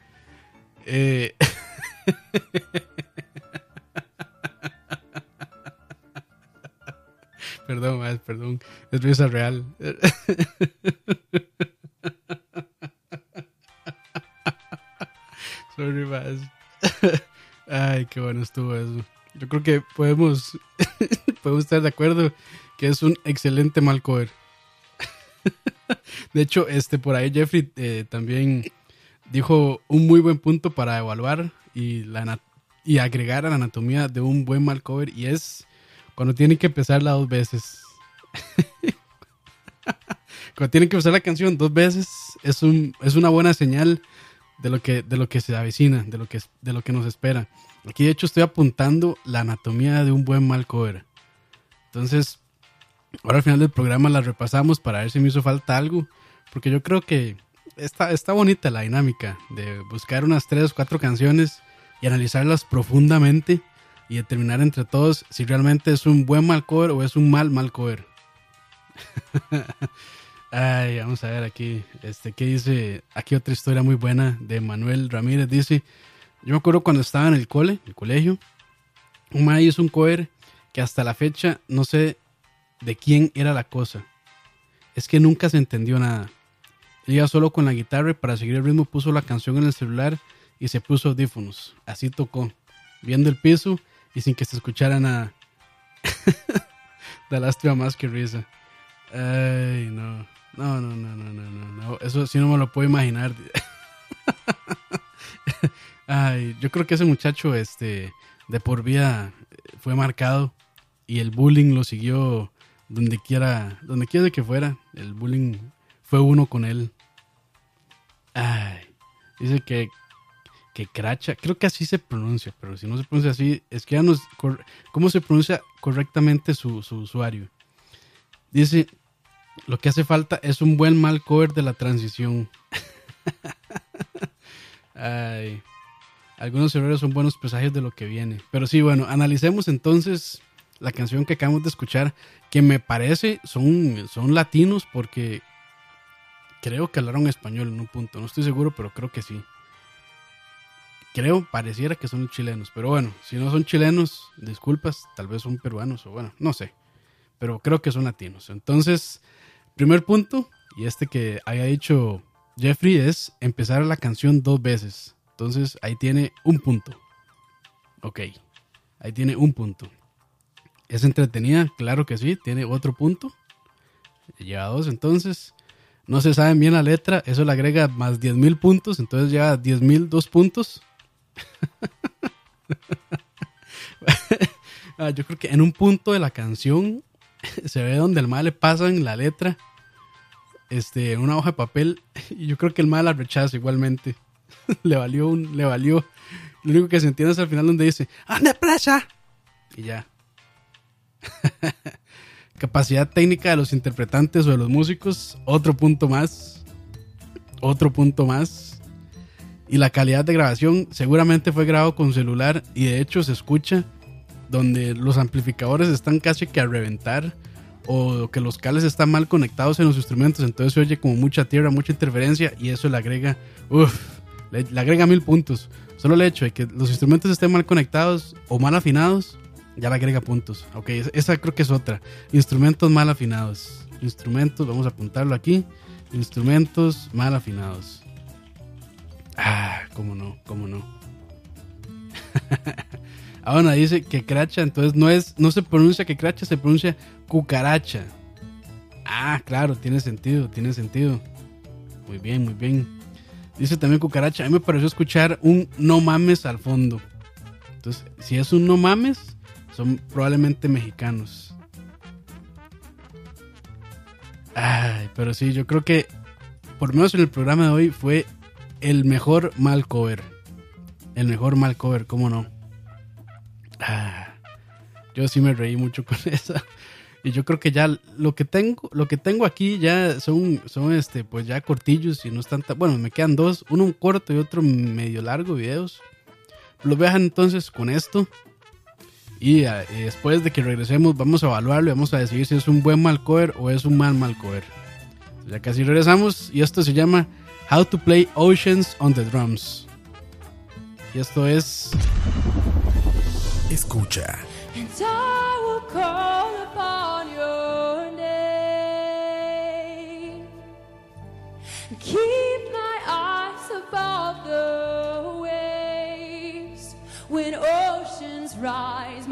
Eh, <laughs> perdón, más, perdón. Es real. <laughs> Sorry, más. Ay, qué bueno estuvo eso. Yo creo que podemos, <laughs> podemos estar de acuerdo que es un excelente mal cover. De hecho, este por ahí Jeffrey eh, también dijo un muy buen punto para evaluar y, la, y agregar a la anatomía de un buen mal cover y es cuando tienen que empezarla dos veces. <laughs> cuando tienen que empezar la canción dos veces es, un, es una buena señal de lo que, de lo que se avecina, de lo que, de lo que nos espera. Aquí de hecho estoy apuntando la anatomía de un buen mal cover. Entonces, ahora al final del programa la repasamos para ver si me hizo falta algo. Porque yo creo que está, está bonita la dinámica de buscar unas tres o cuatro canciones y analizarlas profundamente y determinar entre todos si realmente es un buen mal cover o es un mal mal cover. <laughs> Ay, vamos a ver aquí, este, ¿qué dice? Aquí otra historia muy buena de Manuel Ramírez. Dice, yo me acuerdo cuando estaba en el cole, el colegio, un mae hizo un cover que hasta la fecha no sé de quién era la cosa. Es que nunca se entendió nada. Iba solo con la guitarra y para seguir el ritmo puso la canción en el celular y se puso audífonos. Así tocó, viendo el piso y sin que se escuchara nada. <laughs> da lástima más que risa. Ay, no. No, no, no, no, no, no. Eso sí no me lo puedo imaginar. <laughs> Ay, yo creo que ese muchacho, este, de por vida fue marcado y el bullying lo siguió donde quiera, donde quiera que fuera. El bullying fue uno con él. Ay, dice que, que cracha, creo que así se pronuncia, pero si no se pronuncia así, es que ya nos, ¿cómo se pronuncia correctamente su, su usuario? Dice, lo que hace falta es un buen mal cover de la transición. <laughs> Ay, algunos errores son buenos presagios de lo que viene. Pero sí, bueno, analicemos entonces la canción que acabamos de escuchar, que me parece son, son latinos porque creo que hablaron español en un punto. No estoy seguro, pero creo que sí. Creo, pareciera que son chilenos. Pero bueno, si no son chilenos, disculpas, tal vez son peruanos o bueno, no sé. Pero creo que son latinos. Entonces, primer punto, y este que haya dicho Jeffrey, es empezar la canción dos veces. Entonces, ahí tiene un punto. Ok, ahí tiene un punto. ¿Es entretenida? Claro que sí, tiene otro punto. Lleva dos, entonces. No se sabe bien la letra, eso le agrega más 10 mil puntos, entonces lleva 10 mil dos puntos. <laughs> Ah, yo creo que en un punto de la canción <laughs> se ve donde el mal le pasan la letra este, en una hoja de papel y yo creo que el mal la rechaza igualmente. <laughs> le valió un, le valió. Lo único que se entiende es al final donde dice, ¡Ande presa! Y ya. Capacidad técnica de los interpretantes o de los músicos, otro punto más. Otro punto más. Y la calidad de grabación seguramente fue grabado con celular y de hecho se escucha donde los amplificadores están casi que a reventar o que los cables están mal conectados en los instrumentos, entonces se oye como mucha tierra, mucha interferencia y eso le agrega, le agrega mil puntos. Solo el hecho de que los instrumentos estén mal conectados o mal afinados, ya le agrega puntos. Ok, esa- creo que es otra. Instrumentos mal afinados. Instrumentos, vamos a apuntarlo aquí. Instrumentos mal afinados. Ah, cómo no, cómo no. <laughs> Ah, bueno, dice que cracha, entonces no es, no se pronuncia que cracha, se pronuncia cucaracha. Ah, claro, tiene sentido, tiene sentido. Muy bien, muy bien. Dice también cucaracha, a mí me pareció escuchar un no mames al fondo. Entonces, si es un no mames, son probablemente mexicanos. Ay, pero sí, yo creo que por lo menos en el programa de hoy fue el mejor mal cover. El mejor mal cover, cómo no. Ah, yo sí me reí mucho <laughs> con esa. Y yo creo que ya lo que tengo, lo que tengo aquí ya son, son este, pues ya cortillos y no están tan, bueno, me quedan dos, uno corto y otro medio largo videos. Lo vean entonces con esto. Y eh, después de que regresemos, vamos a evaluarlo y vamos a decidir si es un buen mal cover o es un mal mal cover. Ya casi regresamos y esto se llama How to Play Oceans on the Drums. Y esto es. Escucha. And I will call upon your name. Keep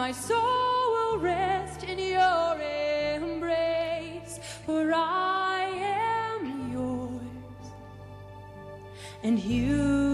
my soul will rest in your embrace. For I am yours, and you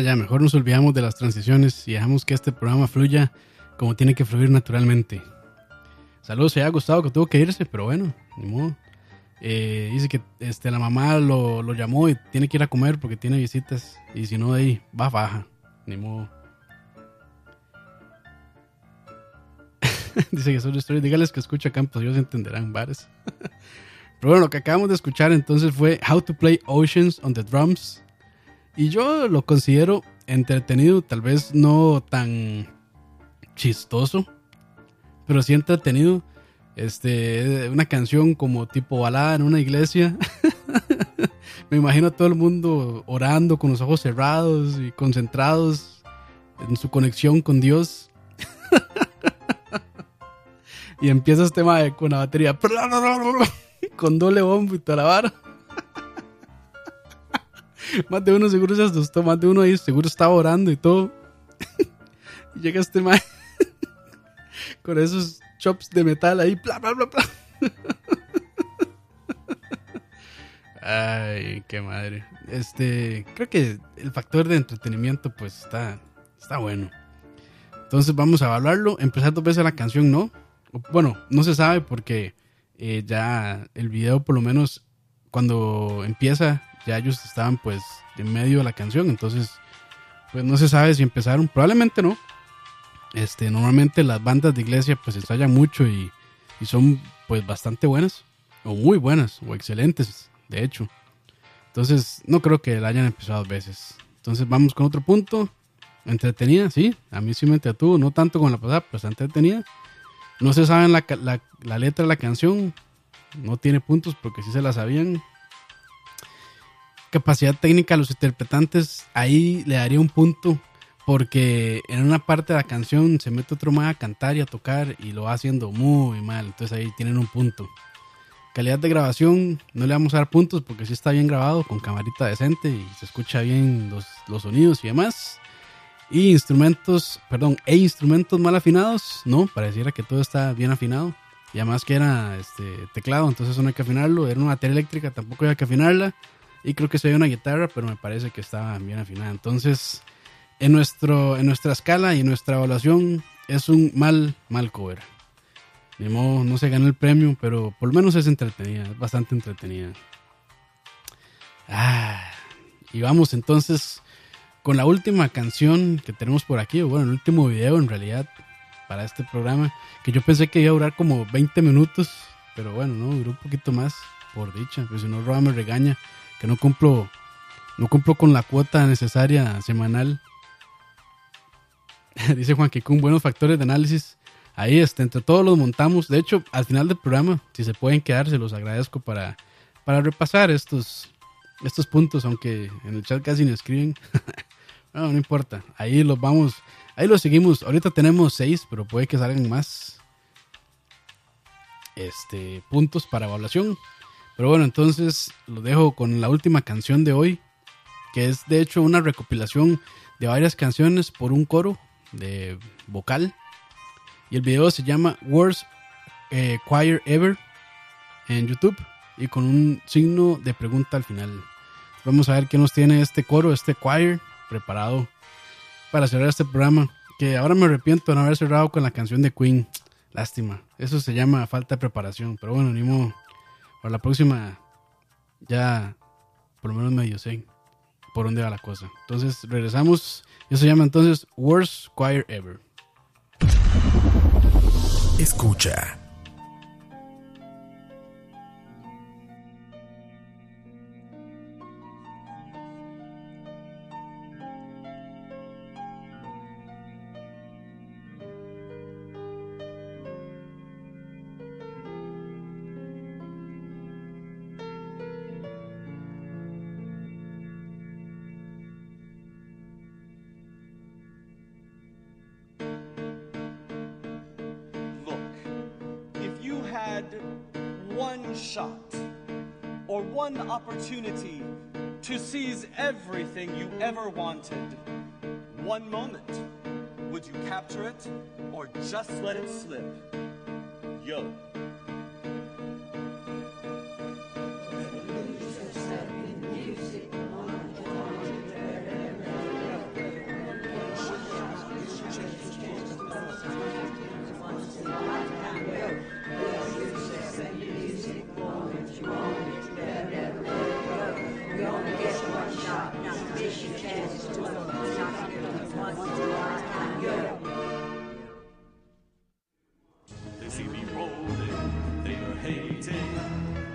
ya, mejor nos olvidamos de las transiciones y dejamos que este programa fluya como tiene que fluir naturalmente. Saludos, se ha gustado que tuvo que irse, pero bueno, ni modo. Eh, dice que este, la mamá lo, lo llamó y tiene que ir a comer porque tiene visitas. Y si no, de ahí va baja. Ni modo. <laughs> dice que son historias. Dígales que escucha Campos, ellos entenderán bares. <laughs> pero bueno, lo que acabamos de escuchar entonces fue How to Play Oceans on the Drums. Y yo lo considero entretenido, tal vez no tan chistoso, pero sí entretenido. Este, una canción como tipo balada en una iglesia. <laughs> Me imagino a todo el mundo orando con los ojos cerrados y concentrados en su conexión con Dios. <laughs> y empieza este tema con la batería <laughs> con doble bombo y toda. Más de uno seguro se asustó, más de uno ahí seguro estaba orando y todo. <laughs> y llega este mae <laughs> con esos chops de metal ahí, bla, bla, bla, bla. Ay, qué madre. Este, creo que el factor de entretenimiento pues está, está bueno. Entonces vamos a evaluarlo. Empezar dos veces la canción, ¿no? Bueno, no se sabe porque eh, ya el video por lo menos cuando empieza ya ellos estaban pues en medio de la canción. Entonces pues no se sabe si empezaron. Probablemente no. Este, normalmente las bandas de iglesia pues ensayan mucho y, y son pues bastante buenas. O muy buenas. O excelentes, de hecho. Entonces no creo que la hayan empezado dos veces. Entonces vamos con otro punto. Entretenida, sí. A mí sí me entretuvo. No tanto con la pasada, pero está entretenida. No se saben la, la, la letra de la canción. No tiene puntos porque sí se la sabían. Capacidad técnica a los interpretantes. Ahí le daría un punto. Porque en una parte de la canción se mete otro más a cantar y a tocar. Y lo va haciendo muy mal. Entonces ahí tienen un punto. Calidad de grabación, no le vamos a dar puntos porque sí está bien grabado, con camarita decente y se escucha bien los, los sonidos y demás. Y instrumentos, perdón, e instrumentos mal afinados, no, pareciera que todo está bien afinado. Y además que era este teclado, entonces no hay que afinarlo. Era una batería eléctrica, tampoco hay que afinarla. Y creo que se ve una guitarra, pero me parece que estaba bien afinada. Entonces, en, nuestro, en nuestra escala y en nuestra evaluación, es un mal, mal cover. Ni modo, no se ganó el premio, pero por lo menos es entretenida, es bastante entretenida. Ah, y vamos entonces con la última canción que tenemos por aquí, bueno, el último video en realidad. para este programa. Que yo pensé que iba a durar como 20 minutos. Pero bueno, no, duró un poquito más, por dicha. Pues si no, Roa me regaña que no cumplo, no cumplo con la cuota necesaria semanal. <laughs> Dice Juan con buenos factores de análisis. Ahí este, entre todos los montamos. De hecho, al final del programa, si se pueden quedar, se los agradezco para, para repasar estos, estos puntos, aunque en el chat casi no escriben. <laughs> no, no importa. Ahí los vamos, ahí los seguimos. Ahorita tenemos seis, pero puede que salgan más este, puntos para evaluación. Pero bueno, entonces lo dejo con la última canción de hoy, que es de hecho una recopilación de varias canciones por un coro de vocal. Y el video se llama Worst eh, Choir Ever en YouTube y con un signo de pregunta al final. Vamos a ver qué nos tiene este coro, este choir preparado para cerrar este programa. Que ahora me arrepiento de no haber cerrado con la canción de Queen. Lástima. Eso se llama falta de preparación. Pero bueno, ni. Para la próxima ya por lo menos medio sé por dónde va la cosa. Entonces regresamos. Eso se llama entonces Worst Choir Ever. Escucha. Ever wanted, one moment, would you capture it or just let it slip? Yo. They see me rolling, they are hating,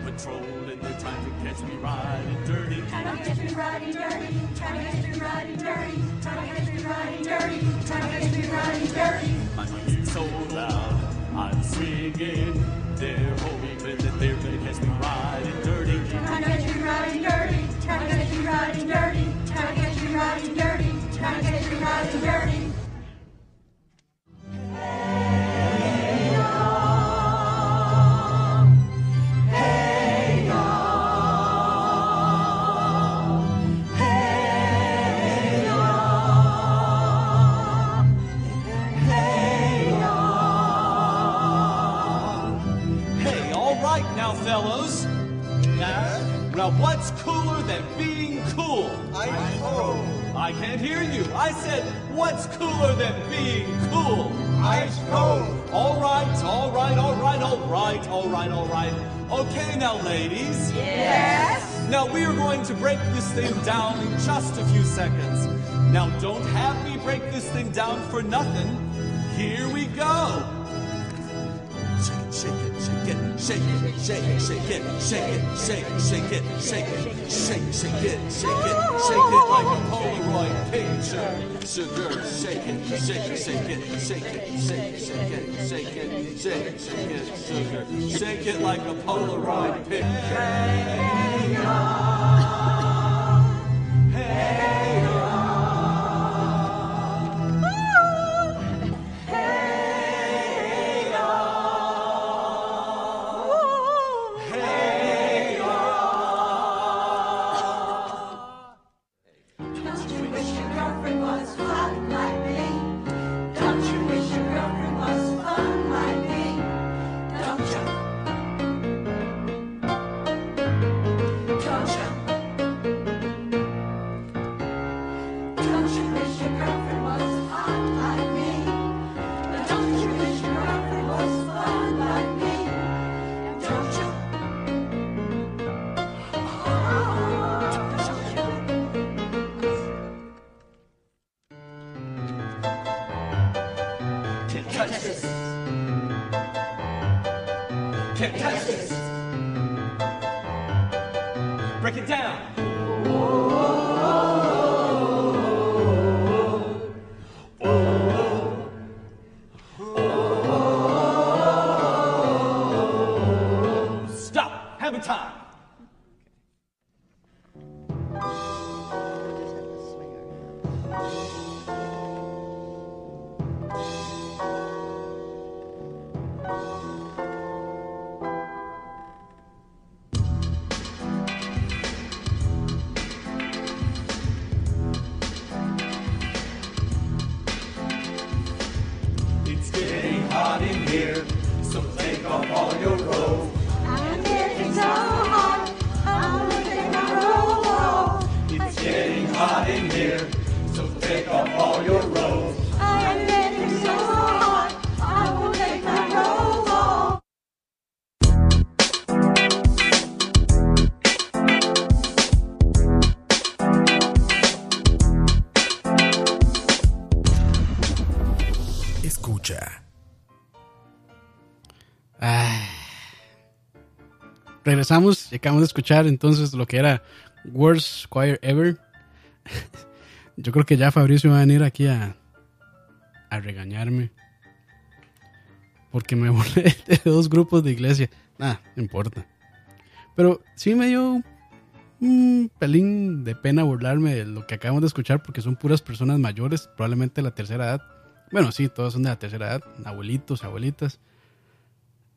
patrolling their time to catch me riding dirty. Trying to catch me riding dirty, trying to catch me riding dirty, trying to catch me riding dirty, trying to catch me riding dirty. My music's so loud, I'm swinging. They're hoping thing down in just a few seconds. Now, don't have me break this thing down for nothing. Here we go. Shake it, shake it, shake it, shake it, shake it, shake it, shake it, shake it, shake it, shake it, shake it, shake it, shake it like a Polaroid picture. Sugar, shake it, shake it, shake it, shake it, shake it, shake it, shake it, shake it, shake it, sugar. Shake it like a Polaroid Don't every time. Regresamos y acabamos de escuchar entonces lo que era Worst Choir Ever. <laughs> Yo creo que ya Fabricio va a venir aquí a, a regañarme. Porque me <laughs> burlé de dos grupos de iglesia. Nada, no importa. Pero sí me dio un pelín de pena burlarme de lo que acabamos de escuchar porque son puras personas mayores, probablemente de la tercera edad. Bueno, sí, todos son de la tercera edad, abuelitos, abuelitas.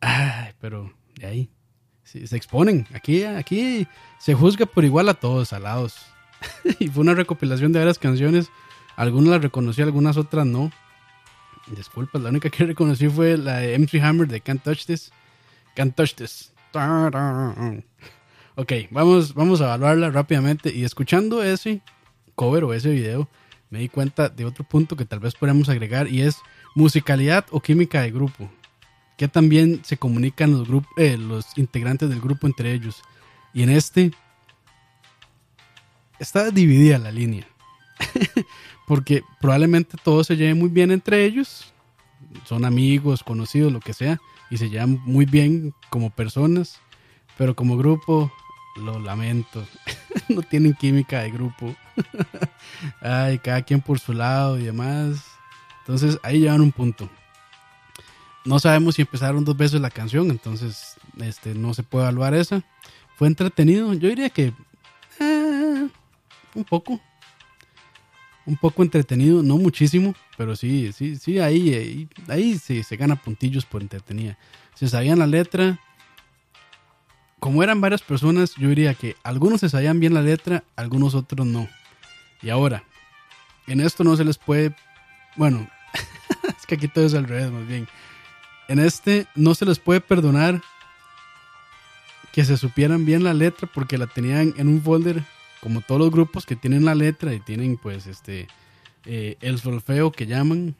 Ay, pero de ahí se exponen. Aquí, aquí se juzga por igual a todos, alados. <laughs> y fue una recopilación de varias canciones. Algunas las reconocí, algunas otras no. Disculpas, la única que <laughs> reconocí fue la de MC Hammer de Can't Touch This. Can't Touch This. <laughs> Ok, vamos, vamos a evaluarla rápidamente. Y escuchando ese cover o ese video, me di cuenta de otro punto que tal vez podríamos agregar y es musicalidad o química de grupo. Que también se comunican los, grup- eh, los integrantes del grupo entre ellos. Y en este está dividida la línea. <laughs> Porque probablemente todos se lleven muy bien entre ellos. Son amigos, conocidos, lo que sea. Y se llevan muy bien como personas. Pero como grupo, lo lamento. <laughs> no tienen química de grupo. <laughs> Ay, cada quien por su lado y demás. Entonces ahí llevan un punto. No sabemos si empezaron dos veces la canción, entonces este, no se puede evaluar esa. Fue entretenido, yo diría que eh, un poco. Un poco entretenido, no muchísimo, pero sí, sí, sí, ahí, ahí, ahí sí, se gana puntillos por entretenida. Se sabían la letra. Como eran varias personas, yo diría que algunos se sabían bien la letra, algunos otros no. Y ahora, en esto no se les puede, bueno, <laughs> es que aquí todo es al revés, más bien. En este no se les puede perdonar que se supieran bien la letra porque la tenían en un folder como todos los grupos que tienen la letra y tienen pues este eh, el solfeo que llaman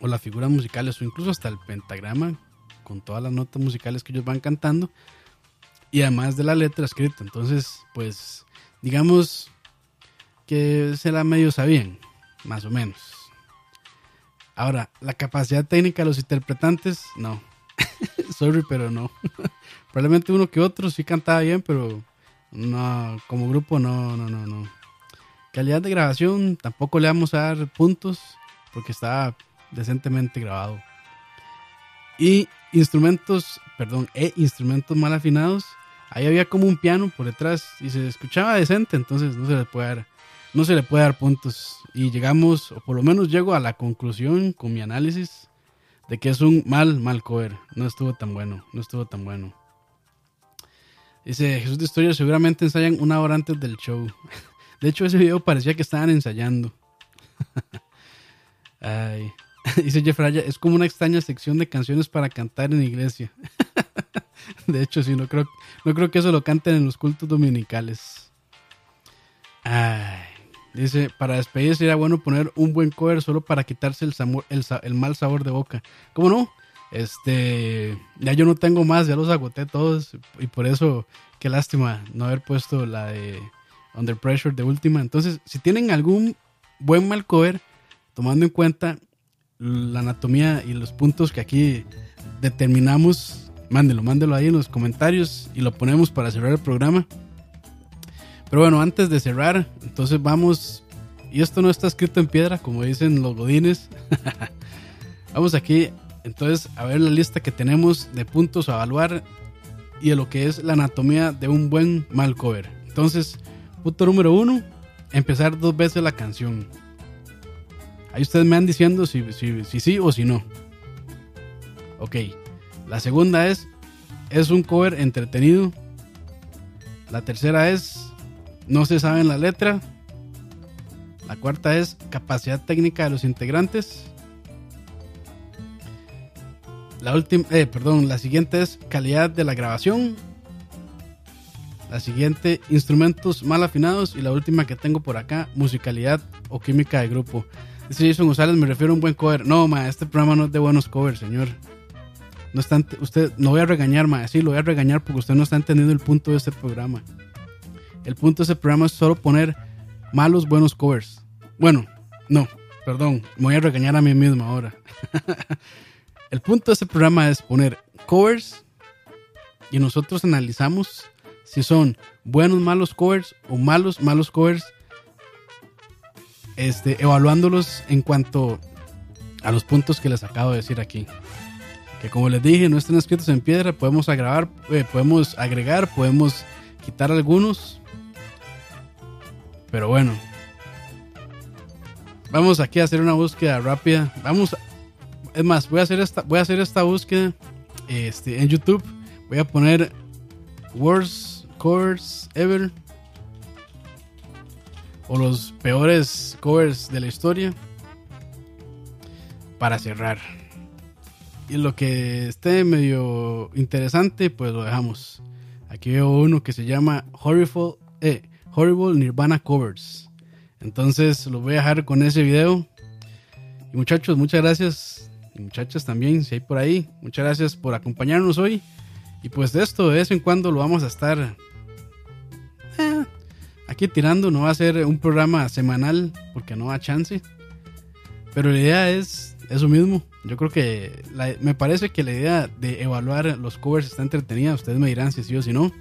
o las figuras musicales o incluso hasta el pentagrama con todas las notas musicales que ellos van cantando y además de la letra escrita. Entonces pues digamos que se la medio sabían más o menos Ahora, la capacidad técnica de los interpretantes, no. <laughs> Sorry, pero no. <laughs> Probablemente uno que otro sí cantaba bien, pero no, como grupo no, no, no, no. Calidad de grabación, tampoco le vamos a dar puntos porque estaba decentemente grabado. Y instrumentos, perdón, e instrumentos mal afinados. Ahí había como un piano por detrás y se escuchaba decente, entonces no se le puede dar, no se le puede dar puntos. Y llegamos, o por lo menos llego a la conclusión con mi análisis de que es un mal, mal cover. No estuvo tan bueno, no estuvo tan bueno. Dice Jesús de Historia, seguramente ensayan una hora antes del show. <laughs> De hecho, ese video parecía que estaban ensayando. <laughs> Ay. <laughs> Dice Jeff Raya, es como una extraña sección de canciones para cantar en iglesia. De hecho, sí, no creo, no creo que eso lo canten en los cultos dominicales. Ay. Dice, para despedirse sería bueno poner un buen cover solo para quitarse el, samor- el, sa- el mal sabor de boca. ¿Cómo no? Este, ya yo no tengo más, ya los agoté todos y por eso, qué lástima no haber puesto la de Under Pressure de última. Entonces, si tienen algún buen mal cover, tomando en cuenta la anatomía y los puntos que aquí determinamos, mándelo, mándelo ahí en los comentarios y lo ponemos para cerrar el programa. Pero bueno, antes de cerrar, entonces vamos, y esto no está escrito en piedra, como dicen los godines. <laughs> vamos aquí, entonces, a ver la lista que tenemos de puntos a evaluar y de lo que es la anatomía de un buen mal cover. Entonces, punto número uno, empezar dos veces la canción. Ahí ustedes me van diciendo si, si, si sí o si no. Ok. La segunda es, es un cover entretenido. La tercera es, no se sabe la letra. La cuarta es capacidad técnica de los integrantes. La última, eh, perdón, la siguiente es calidad de la grabación. La siguiente, instrumentos mal afinados. Y la última que tengo por acá, musicalidad o química de grupo. Dice Jason González, me refiero a un buen cover. No, ma, este programa no es de buenos covers, señor. No está, usted, no voy a regañar, ma, sí, lo voy a regañar porque usted no está entendiendo el punto de este programa. El punto de este programa es solo poner malos, buenos covers. Bueno, no, perdón, me voy a regañar a mí mismo ahora. <laughs> el punto de este programa es poner covers y nosotros analizamos si son buenos, malos covers o malos, malos covers este, evaluándolos en cuanto a los puntos que les acabo de decir aquí. Que como les dije, no están escritos en piedra, podemos agregar, eh, podemos agregar, podemos quitar algunos. Pero bueno. Vamos aquí a hacer una búsqueda rápida. Vamos, es más, voy a hacer esta, voy a hacer esta búsqueda este, en YouTube. Voy a poner worst covers ever o los peores covers de la historia para cerrar. Y lo que esté medio interesante, pues lo dejamos. Aquí veo uno que se llama Horrible, eh, Horrible Nirvana Covers. Entonces lo voy a dejar con ese video. Y muchachos, muchas gracias. Y muchachas también, si hay por ahí. Muchas gracias por acompañarnos hoy. Y pues de esto de vez en cuando lo vamos a estar eh, aquí tirando. No va a ser un programa semanal porque no da chance. Pero la idea es eso mismo. Yo creo que me parece que la idea de evaluar los covers está entretenida. Ustedes me dirán si sí o si no.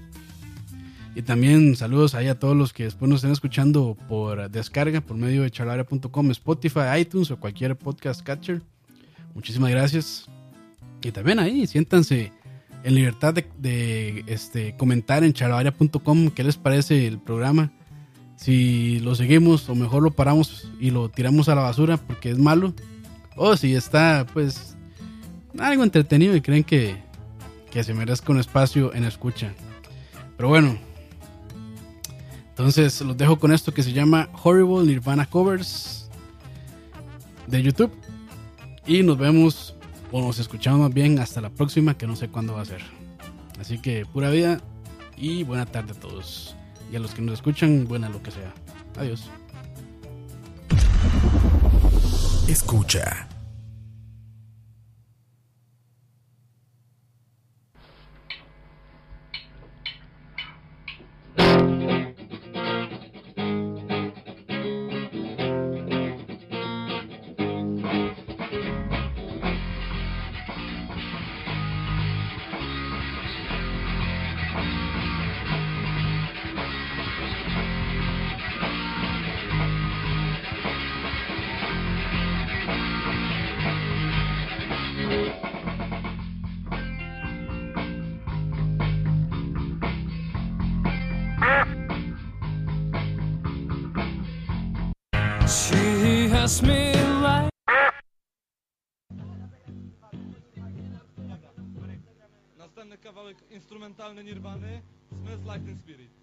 Y también saludos ahí a todos los que después nos estén escuchando por descarga por medio de charlaria.com, Spotify, iTunes o cualquier podcast catcher. Muchísimas gracias. Y también ahí siéntanse en libertad de, este, comentar en charlavaria.com qué les parece el programa. Si lo seguimos o mejor lo paramos y lo tiramos a la basura porque es malo. O si está pues algo entretenido y creen que, que se merezca un espacio en escucha. Pero bueno. Entonces los dejo con esto que se llama Horrible Nirvana Covers de YouTube. Y nos vemos o nos escuchamos más bien hasta la próxima, que no sé cuándo va a ser. Así que pura vida y buena tarde a todos. Y a los que nos escuchan, buena lo que sea. Adiós. Escucha. Instrumentalny Smells Like Teen Spirit.